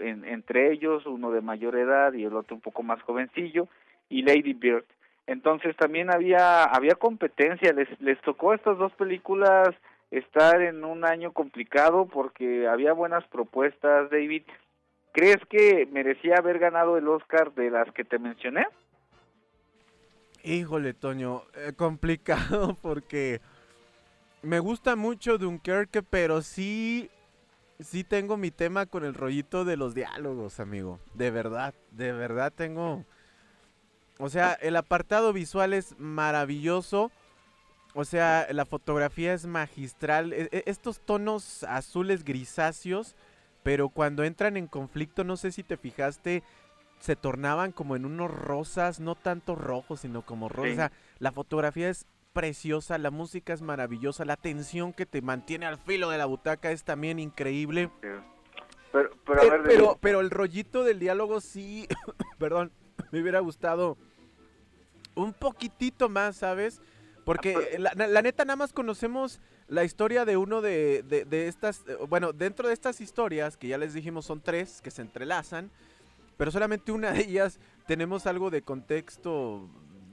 en- entre ellos, uno de mayor edad y el otro un poco más jovencillo, y Lady Bird. Entonces también había, había competencia, les, les tocó estas dos películas estar en un año complicado porque había buenas propuestas, David, ¿Crees que merecía haber ganado el Oscar de las que te mencioné? Híjole, Toño, eh, complicado porque me gusta mucho Dunkerque, pero sí, sí tengo mi tema con el rollito de los diálogos, amigo. De verdad, de verdad tengo... O sea, el apartado visual es maravilloso. O sea, la fotografía es magistral. e- e- estos tonos azules grisáceos, pero cuando entran en conflicto, no sé si te fijaste, se tornaban como en unos rosas, no tanto rojos, sino como rosas. Sí. O sea, la fotografía es preciosa, la música es maravillosa, la tensión que te mantiene al filo de la butaca es también increíble. Pero, pero, a Pero, ver, pero, pero el rollito del diálogo sí, perdón, me hubiera gustado un poquitito más, ¿sabes? Porque Ah, la, neta nada más conocemos la historia de uno de, de- de estas, eh, bueno, dentro de estas historias, que ya les dijimos son tres, que se entrelazan, pero solamente una de ellas tenemos algo de contexto.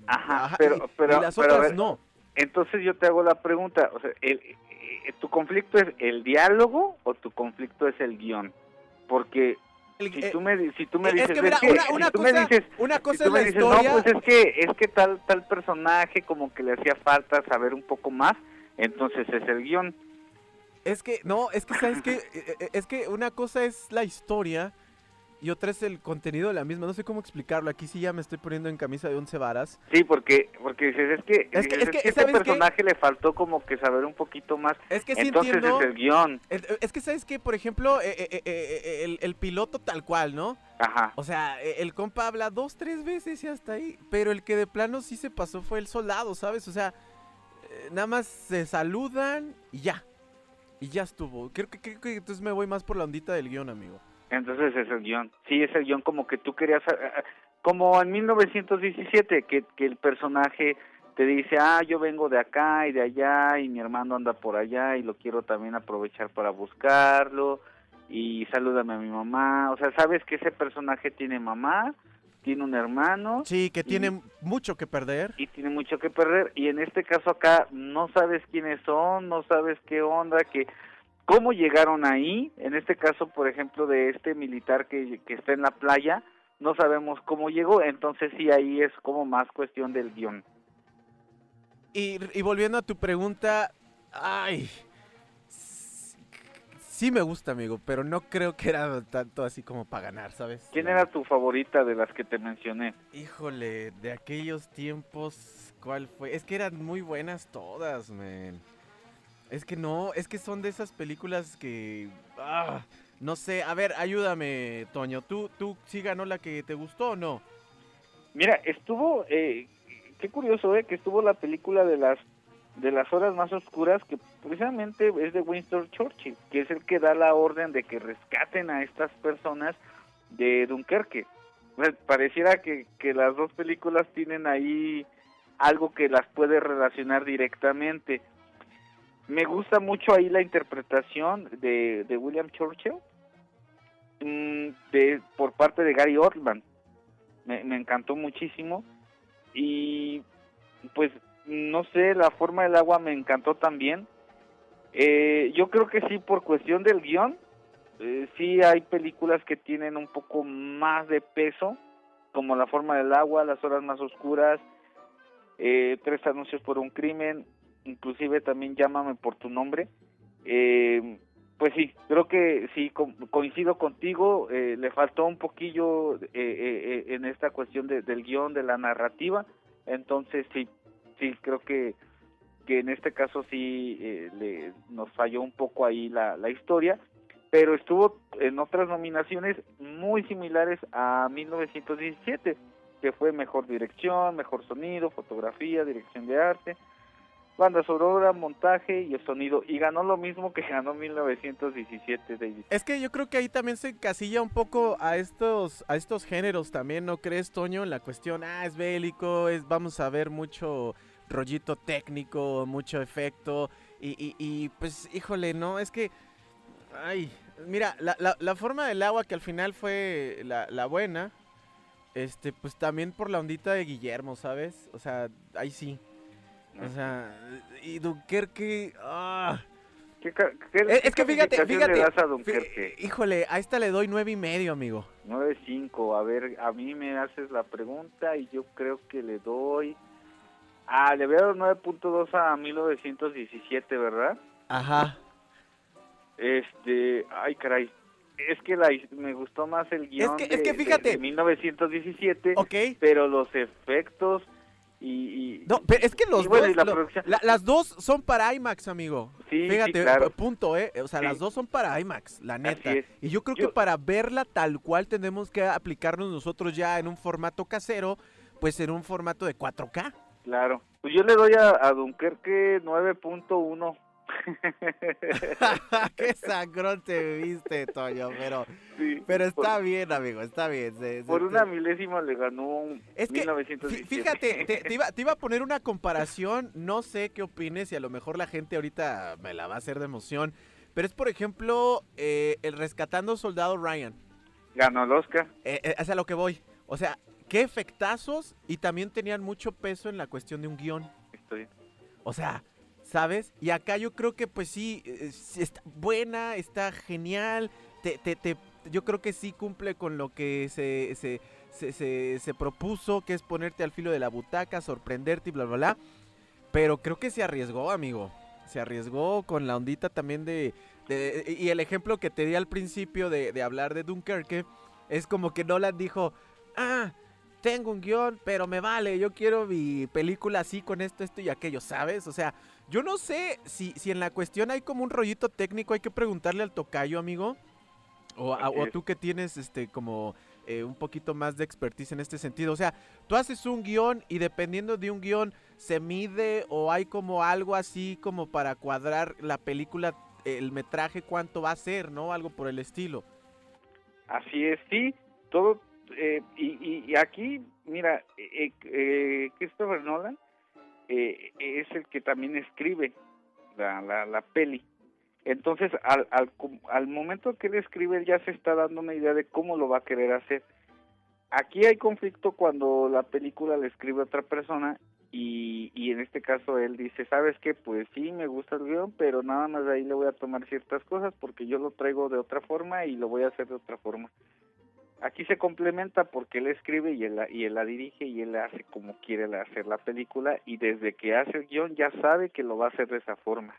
Ajá, pero- y- pero- y las pero a otras ver, no. entonces yo te hago la pregunta, o sea, el, eh, ¿tu conflicto es el diálogo o tu conflicto es el guion? Porque si eh, tú me, di- si tú me es dices, que mira, que- una, si tú me cosa, dices, una si cosa tú es me la dices, historia. no, pues es que, es que tal, tal personaje como que le hacía falta saber un poco más, entonces es el guion. Es que, no, es que, ¿sabes qué? Eh, eh, Es que una cosa es la historia y otra es el contenido de la misma. No sé cómo explicarlo. Aquí sí ya me estoy poniendo en camisa de once varas. Sí, porque porque dices, es que, Es que- dices, es que, este personaje le faltó como que saber un poquito más, Es que sí entonces entiendo. es el guion. Es, es que, ¿sabes qué? Por ejemplo, eh, eh, eh, el, el piloto tal cual, ¿no? Ajá. O sea, eh, el compa habla dos, tres veces y hasta ahí. Pero el que de plano sí se pasó fue el soldado, ¿sabes? O sea, nada más se saludan y ya. Y ya estuvo. Creo que, creo que entonces me voy más por la ondita del guion, amigo. Entonces es el guion. Sí, es el guion como que tú querías, eh, eh, como en 1917, que, que el personaje te dice, ah, yo vengo de acá y de allá y mi hermano anda por allá y lo quiero también aprovechar para buscarlo y salúdame a mi mamá. O sea, sabes que ese personaje tiene mamá, tiene un hermano. Sí, que tiene mucho que perder. Y tiene mucho que perder. Y en este caso acá no sabes quiénes son, no sabes qué onda, que cómo llegaron ahí. En este caso, por ejemplo, de este militar que, que está en la playa, no sabemos cómo llegó. Entonces sí, ahí es como más cuestión del guion. Y, y volviendo a tu pregunta, ay, sí me gusta, amigo, pero no creo que era tanto así como para ganar, ¿sabes? ¿Quién era tu favorita de las que te mencioné? Híjole, de aquellos tiempos, ¿cuál fue? Es que eran muy buenas todas, man. Es que no, es que son de esas películas que... Ah, no sé, a ver, ayúdame, Toño. ¿Tú, tú sí ganó la que te gustó o no? Mira, estuvo... Eh, qué curioso, ¿eh? Que estuvo la película de las de las horas más oscuras que precisamente es de Winston Churchill, que es el que da la orden de que rescaten a estas personas de Dunkerque. Pareciera que, que las dos películas tienen ahí algo que las puede relacionar directamente. Me gusta mucho ahí la interpretación de, de William Churchill mm, de, por parte de Gary Oldman. Me, me encantó muchísimo y pues no sé, la forma del agua me encantó también. Eh, yo creo que sí, por cuestión del guion, eh, sí hay películas que tienen un poco más de peso, como La forma del agua, Las horas más oscuras, eh, Tres anuncios por un crimen, inclusive también Llámame por tu nombre. Eh, pues sí, creo que sí, coincido contigo, eh, le faltó un poquillo eh, en esta cuestión de, del guion, de la narrativa, entonces sí, sí, creo que, que en este caso sí eh, le, nos falló un poco ahí la, la historia, pero estuvo en otras nominaciones muy similares a 1917, que fue mejor dirección, mejor sonido, fotografía, dirección de arte, banda sonora, montaje y el sonido. Y ganó lo mismo que ganó 1917 David. Es que yo creo que ahí también se casilla un poco a estos, a estos géneros también, ¿no crees, Toño? La cuestión, ah, es bélico, es, vamos a ver mucho rollito técnico, mucho efecto. Y, y, y pues, híjole, no, es que. Ay, mira, la, la, la forma del agua que al final fue la, la buena. Este, pues también por la ondita de Guillermo, ¿sabes? O sea, ahí sí. O sea, y Dunkerque. Ah. ¿Qué, qué, es, es que fíjate, fíjate. Le das a Dunkerque? Híjole, a esta le doy nueve y medio, amigo. Nueve cinco. A ver, a mí me haces la pregunta y yo creo que le doy. Ah, le voy a dar 9.2 a 1917, ¿verdad? Ajá. Este, ay caray. Es que la, me gustó más el guion es que, de, es que fíjate. de, de 1917, Ok. pero los efectos y, y No, pero es que los y bueno, dos, y la lo- producción- la- las dos son para IMAX, amigo. Sí, Fíjate, sí, claro. punto, ¿eh? O sea, Sí. las dos son para IMAX, la neta. Y yo creo que para verla tal cual tenemos que aplicarnos nosotros ya en un formato casero, pues en un formato de 4K. Claro. Pues yo le doy a, a Dunkerque 9.1. Qué sangrón te viste, Toño, pero, Sí, pero por- está bien, amigo, está bien. se- Por una milésima le ganó Es que, 1917. fí- fíjate, te, te iba, te iba a poner una comparación, no sé qué opines y a lo mejor la gente ahorita me la va a hacer de emoción, pero es por ejemplo eh, el Rescatando Soldado Ryan, Ganó el Oscar. eh, eh, a lo que voy, o sea, qué efectazos y también tenían mucho peso en la cuestión de un guion, Estoy... o sea, ¿sabes? Y acá yo creo que pues sí, eh, sí está buena, está genial, te, te, te- yo creo que sí cumple con lo que se, se, se, se- propuso, que es ponerte al filo de la butaca, sorprenderte y bla, bla, bla. Pero creo que se arriesgó, amigo. Se arriesgó con la ondita también de... de- y el ejemplo que te di al principio de, de hablar de Dunkerque es como que Nolan dijo, ah, tengo un guion, pero me vale, yo quiero mi película así con esto, esto y aquello, ¿sabes? O sea, yo no sé si, si en la cuestión hay como un rollito técnico, hay que preguntarle al tocayo, amigo. O, a- o tú que tienes este como eh, un poquito más de expertise en este sentido. O sea, tú haces un guion y dependiendo de un guion se mide o hay como algo así como para cuadrar la película, el metraje, cuánto va a ser, ¿no? Algo por el estilo. Así es, sí, todo, eh, y, y, y aquí, mira, eh, eh, Christopher Nolan eh, es el que también escribe la, la, la peli. Entonces, al, al, al momento que él escribe, él ya se está dando una idea de cómo lo va a querer hacer. Aquí hay conflicto cuando la película le escribe otra persona y, y en este caso él dice, ¿sabes qué? Pues sí, me gusta el guion, pero nada más de ahí le voy a tomar ciertas cosas porque yo lo traigo de otra forma y lo voy a hacer de otra forma. Aquí se complementa porque él escribe y él, la- y él la dirige y él hace como quiere hacer la película y desde que hace el guion ya sabe que lo va a hacer de esa forma.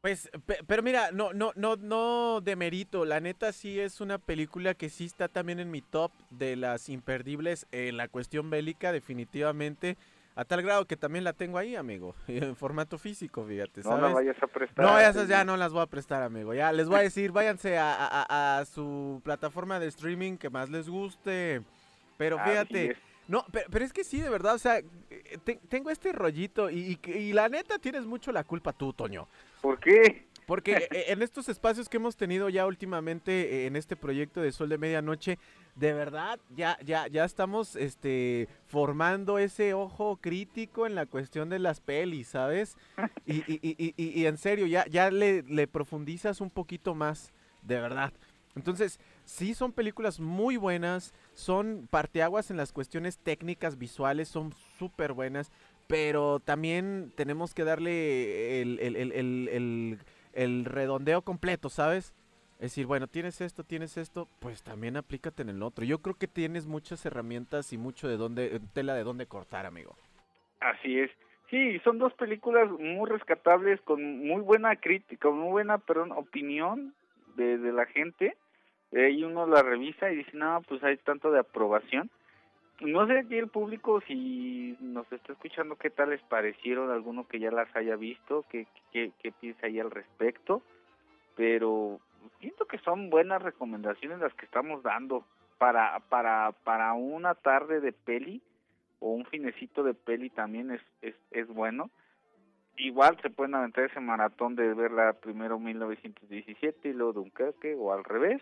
Pues, pe- pero mira, no, no, no, no demerito. La neta sí es una película que sí está también en mi top de las imperdibles en la cuestión bélica, definitivamente. A tal grado que también la tengo ahí, amigo, en formato físico, fíjate, No la vayas a prestar. No, esas ya no las voy a prestar, amigo. Ya les voy a decir, váyanse a, a- a- a su plataforma de streaming que más les guste. Pero fíjate, no, pero, pero es que sí, de verdad, o sea, eh, te- tengo este rollito y, y la neta tienes mucho la culpa tú, Toño. ¿Por qué? Porque eh, en estos espacios que hemos tenido ya últimamente eh, en este proyecto de Sol de Medianoche, de verdad ya ya ya estamos este formando ese ojo crítico en la cuestión de las pelis, ¿sabes? Y, y- y- y- en serio, ya, ya le, profundizas un poquito más, de verdad. Entonces, sí son películas muy buenas, son parteaguas en las cuestiones técnicas, visuales, son súper buenas, pero también tenemos que darle el redondeo completo, ¿sabes? Es decir, bueno, tienes esto, tienes esto, pues también aplícate en el otro. Yo creo que tienes muchas herramientas y mucho de dónde, tela de dónde cortar, amigo. Así es. Sí, son dos películas muy rescatables, con muy buena crítica, con muy buena, perdón, opinión de, de la gente. Eh, y uno la revisa y dice, no, pues hay tanto de aprobación. No sé aquí el público si nos está escuchando qué tal les parecieron, alguno que ya las haya visto, qué, qué, qué piensa ahí al respecto, pero siento que son buenas recomendaciones las que estamos dando para, para, para una tarde de peli o un finecito de peli también es, es, es bueno. Igual se pueden aventar ese maratón de verla primero 1917 y luego Dunkerque o al revés.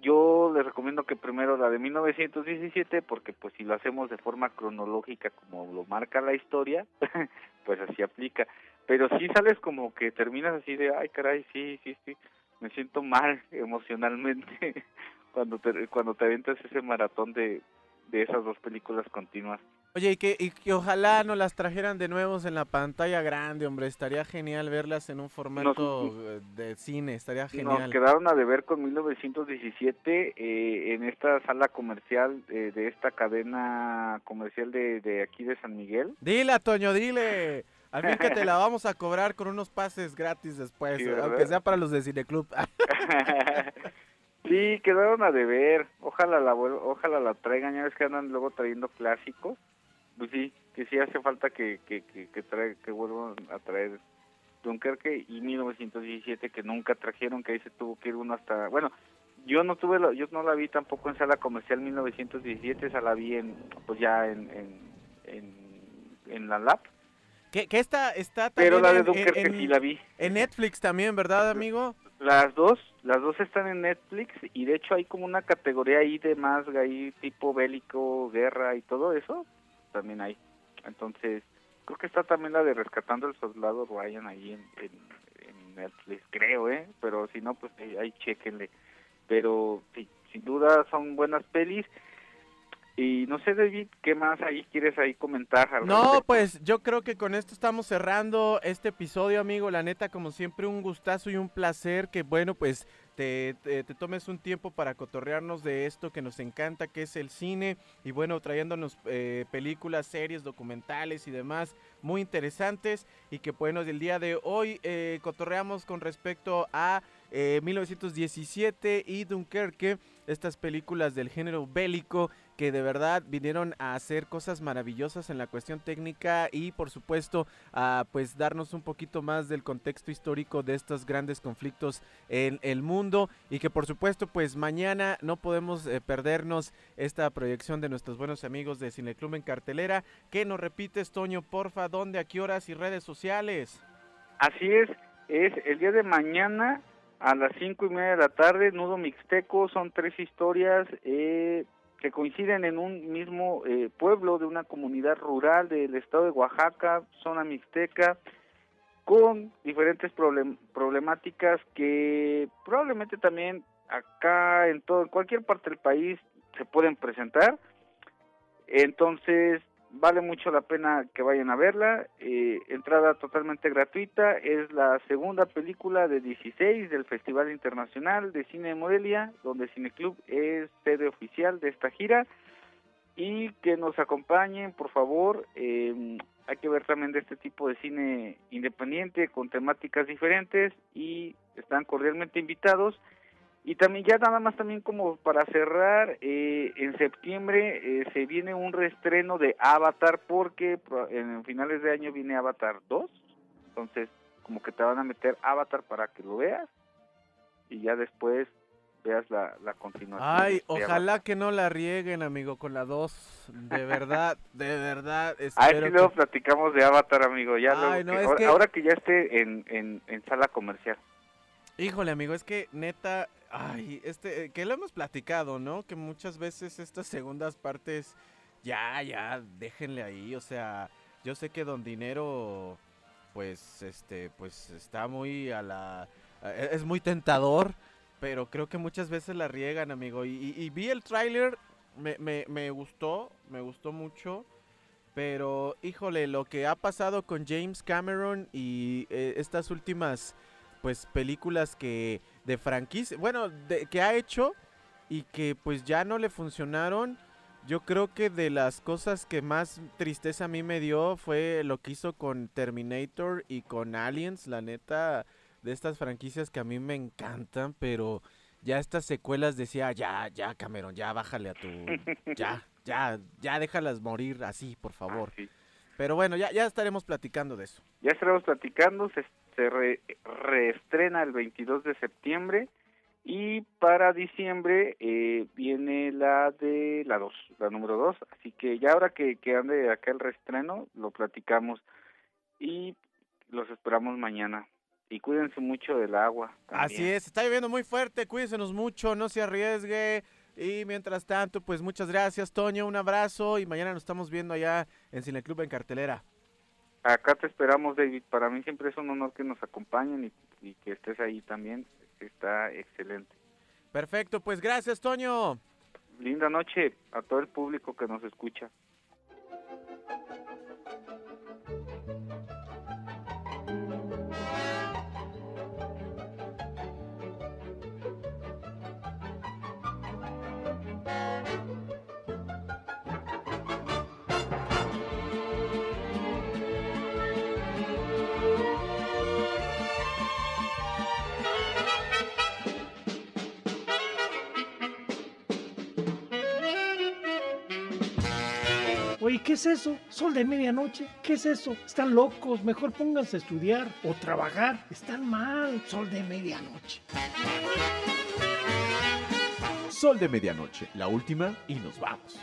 Yo les recomiendo que primero la de 1917 porque pues si lo hacemos de forma cronológica como lo marca la historia, pues así aplica. Pero si sales como que terminas así de, ay caray, sí, sí, sí, me siento mal emocionalmente cuando te, cuando te aventas ese maratón de, de esas dos películas continuas. Oye, y que, y que ojalá nos las trajeran de nuevo en la pantalla grande, hombre. Estaría genial verlas en un formato eh, de cine, estaría Nos genial. quedaron a deber con 1917 eh, en esta sala comercial eh, de esta cadena comercial de, de aquí de San Miguel. Dile, Toño, dile. Al fin que te la vamos a cobrar con unos pases gratis después, aunque sea para los de Cineclub. sí, quedaron a deber. Ojalá la ojalá la traigan. Ya ves que andan luego trayendo clásicos. Pues sí, que sí hace falta que que que, que, trae- que vuelvan a traer Dunkerque y 1917 que nunca trajeron, que ahí se tuvo que ir uno hasta, bueno, yo no tuve, la- yo no la vi tampoco en sala comercial 1917, esa la vi en, pues ya en, en, en, en la lab, que, que esta está pero también la de en- en- Dunkerque en, sí la vi. en Netflix también, ¿verdad, amigo? Las dos, las dos están en Netflix y de hecho hay como una categoría ahí de más ahí tipo bélico, guerra y todo eso, también hay. Entonces, creo que está también la de Rescatando al Soldado Ryan ahí en, en, en Netflix, creo, ¿eh? Pero si no, pues ahí, ahí chéquenle. Pero sí, sin duda son buenas pelis. Y no sé, David, ¿qué más ahí quieres ahí comentar? No, pues yo creo que con esto estamos cerrando este episodio, amigo. La neta, como siempre, un gustazo y un placer que, bueno, pues te, te- te tomes un tiempo para cotorrearnos de esto que nos encanta, que es el cine. Y bueno, trayéndonos eh, películas, series, documentales y demás muy interesantes. Y que, bueno, el día de hoy eh, cotorreamos con respecto a eh, 1917 y Dunkerque, estas películas del género bélico que de verdad vinieron a hacer cosas maravillosas en la cuestión técnica y por supuesto a pues darnos un poquito más del contexto histórico de estos grandes conflictos en el mundo y que por supuesto pues mañana no podemos eh, perdernos esta proyección de nuestros buenos amigos de Cineclub en cartelera. ¿Qué nos repites Toño, porfa? ¿Dónde, a qué horas y redes sociales? Así es, es el día de mañana a las cinco y media de la tarde, Nudo Mixteco, son tres historias, eh, que coinciden en un mismo eh, pueblo de una comunidad rural del estado de Oaxaca, zona mixteca, con diferentes problemáticas que probablemente también acá en todo en cualquier parte del país se pueden presentar. Entonces, vale mucho la pena que vayan a verla. Eh, entrada totalmente gratuita. Es la segunda película de 16 del Festival Internacional de Cine de Morelia, donde Cineclub es sede oficial de esta gira. Y que nos acompañen, por favor. Eh, hay que ver también de este tipo de cine independiente con temáticas diferentes y están cordialmente invitados. Y también ya nada más también como para cerrar, eh, en septiembre eh, se viene un reestreno de Avatar porque en finales de año viene Avatar 2, entonces como que te van a meter Avatar para que lo veas y ya después veas la, la continuación. Ay, ojalá que no la rieguen, amigo, con la 2. De verdad, de verdad. Ay, sí, luego platicamos de Avatar, amigo. Ya ahora, que... ya esté en, en, en sala comercial. Híjole, amigo, es que neta, Ay, este, que lo hemos platicado, ¿no? Que muchas veces estas segundas partes, ya, ya, déjenle ahí, o sea, yo sé que Don Dinero, pues, este, pues está muy a la, e, es muy tentador, pero creo que muchas veces la riegan, amigo. Y, vi el tráiler, me, me, gustó, me gustó mucho. Pero, híjole, lo que ha pasado con James Cameron y eh, estas últimas pues películas que de franquicia, bueno, de, que ha hecho y que pues ya no le funcionaron. Yo creo que de las cosas que más tristeza a mí me dio fue lo que hizo con Terminator y con Aliens, la neta, de estas franquicias que a mí me encantan, pero ya estas secuelas decía, ya, ya Cameron, ya bájale a tu, ya, ya, ya déjalas morir así, por favor. Pero bueno, ya, ya estaremos platicando de eso. Ya estaremos platicando, se se reestrena el 22 de septiembre y para diciembre eh, viene la de la 2, la número 2, así que ya ahora que, que ande acá el reestreno, lo platicamos y los esperamos mañana. Y cuídense mucho del agua. Así es, está lloviendo muy fuerte, cuídense mucho, no se arriesgue. Y mientras tanto, pues muchas gracias, Toño, un abrazo y mañana nos estamos viendo allá en Cineclub en cartelera. Acá te esperamos, David. Para mí siempre es un honor que nos acompañen y, que estés ahí también. Está excelente. Perfecto, pues gracias, Toño. Linda noche a todo el público que nos escucha. Oye, ¿qué es eso? Sol de medianoche. ¿Qué es eso? Están locos. Mejor pónganse a estudiar o trabajar. Están mal. Sol de medianoche. Sol de medianoche, la última y nos vamos.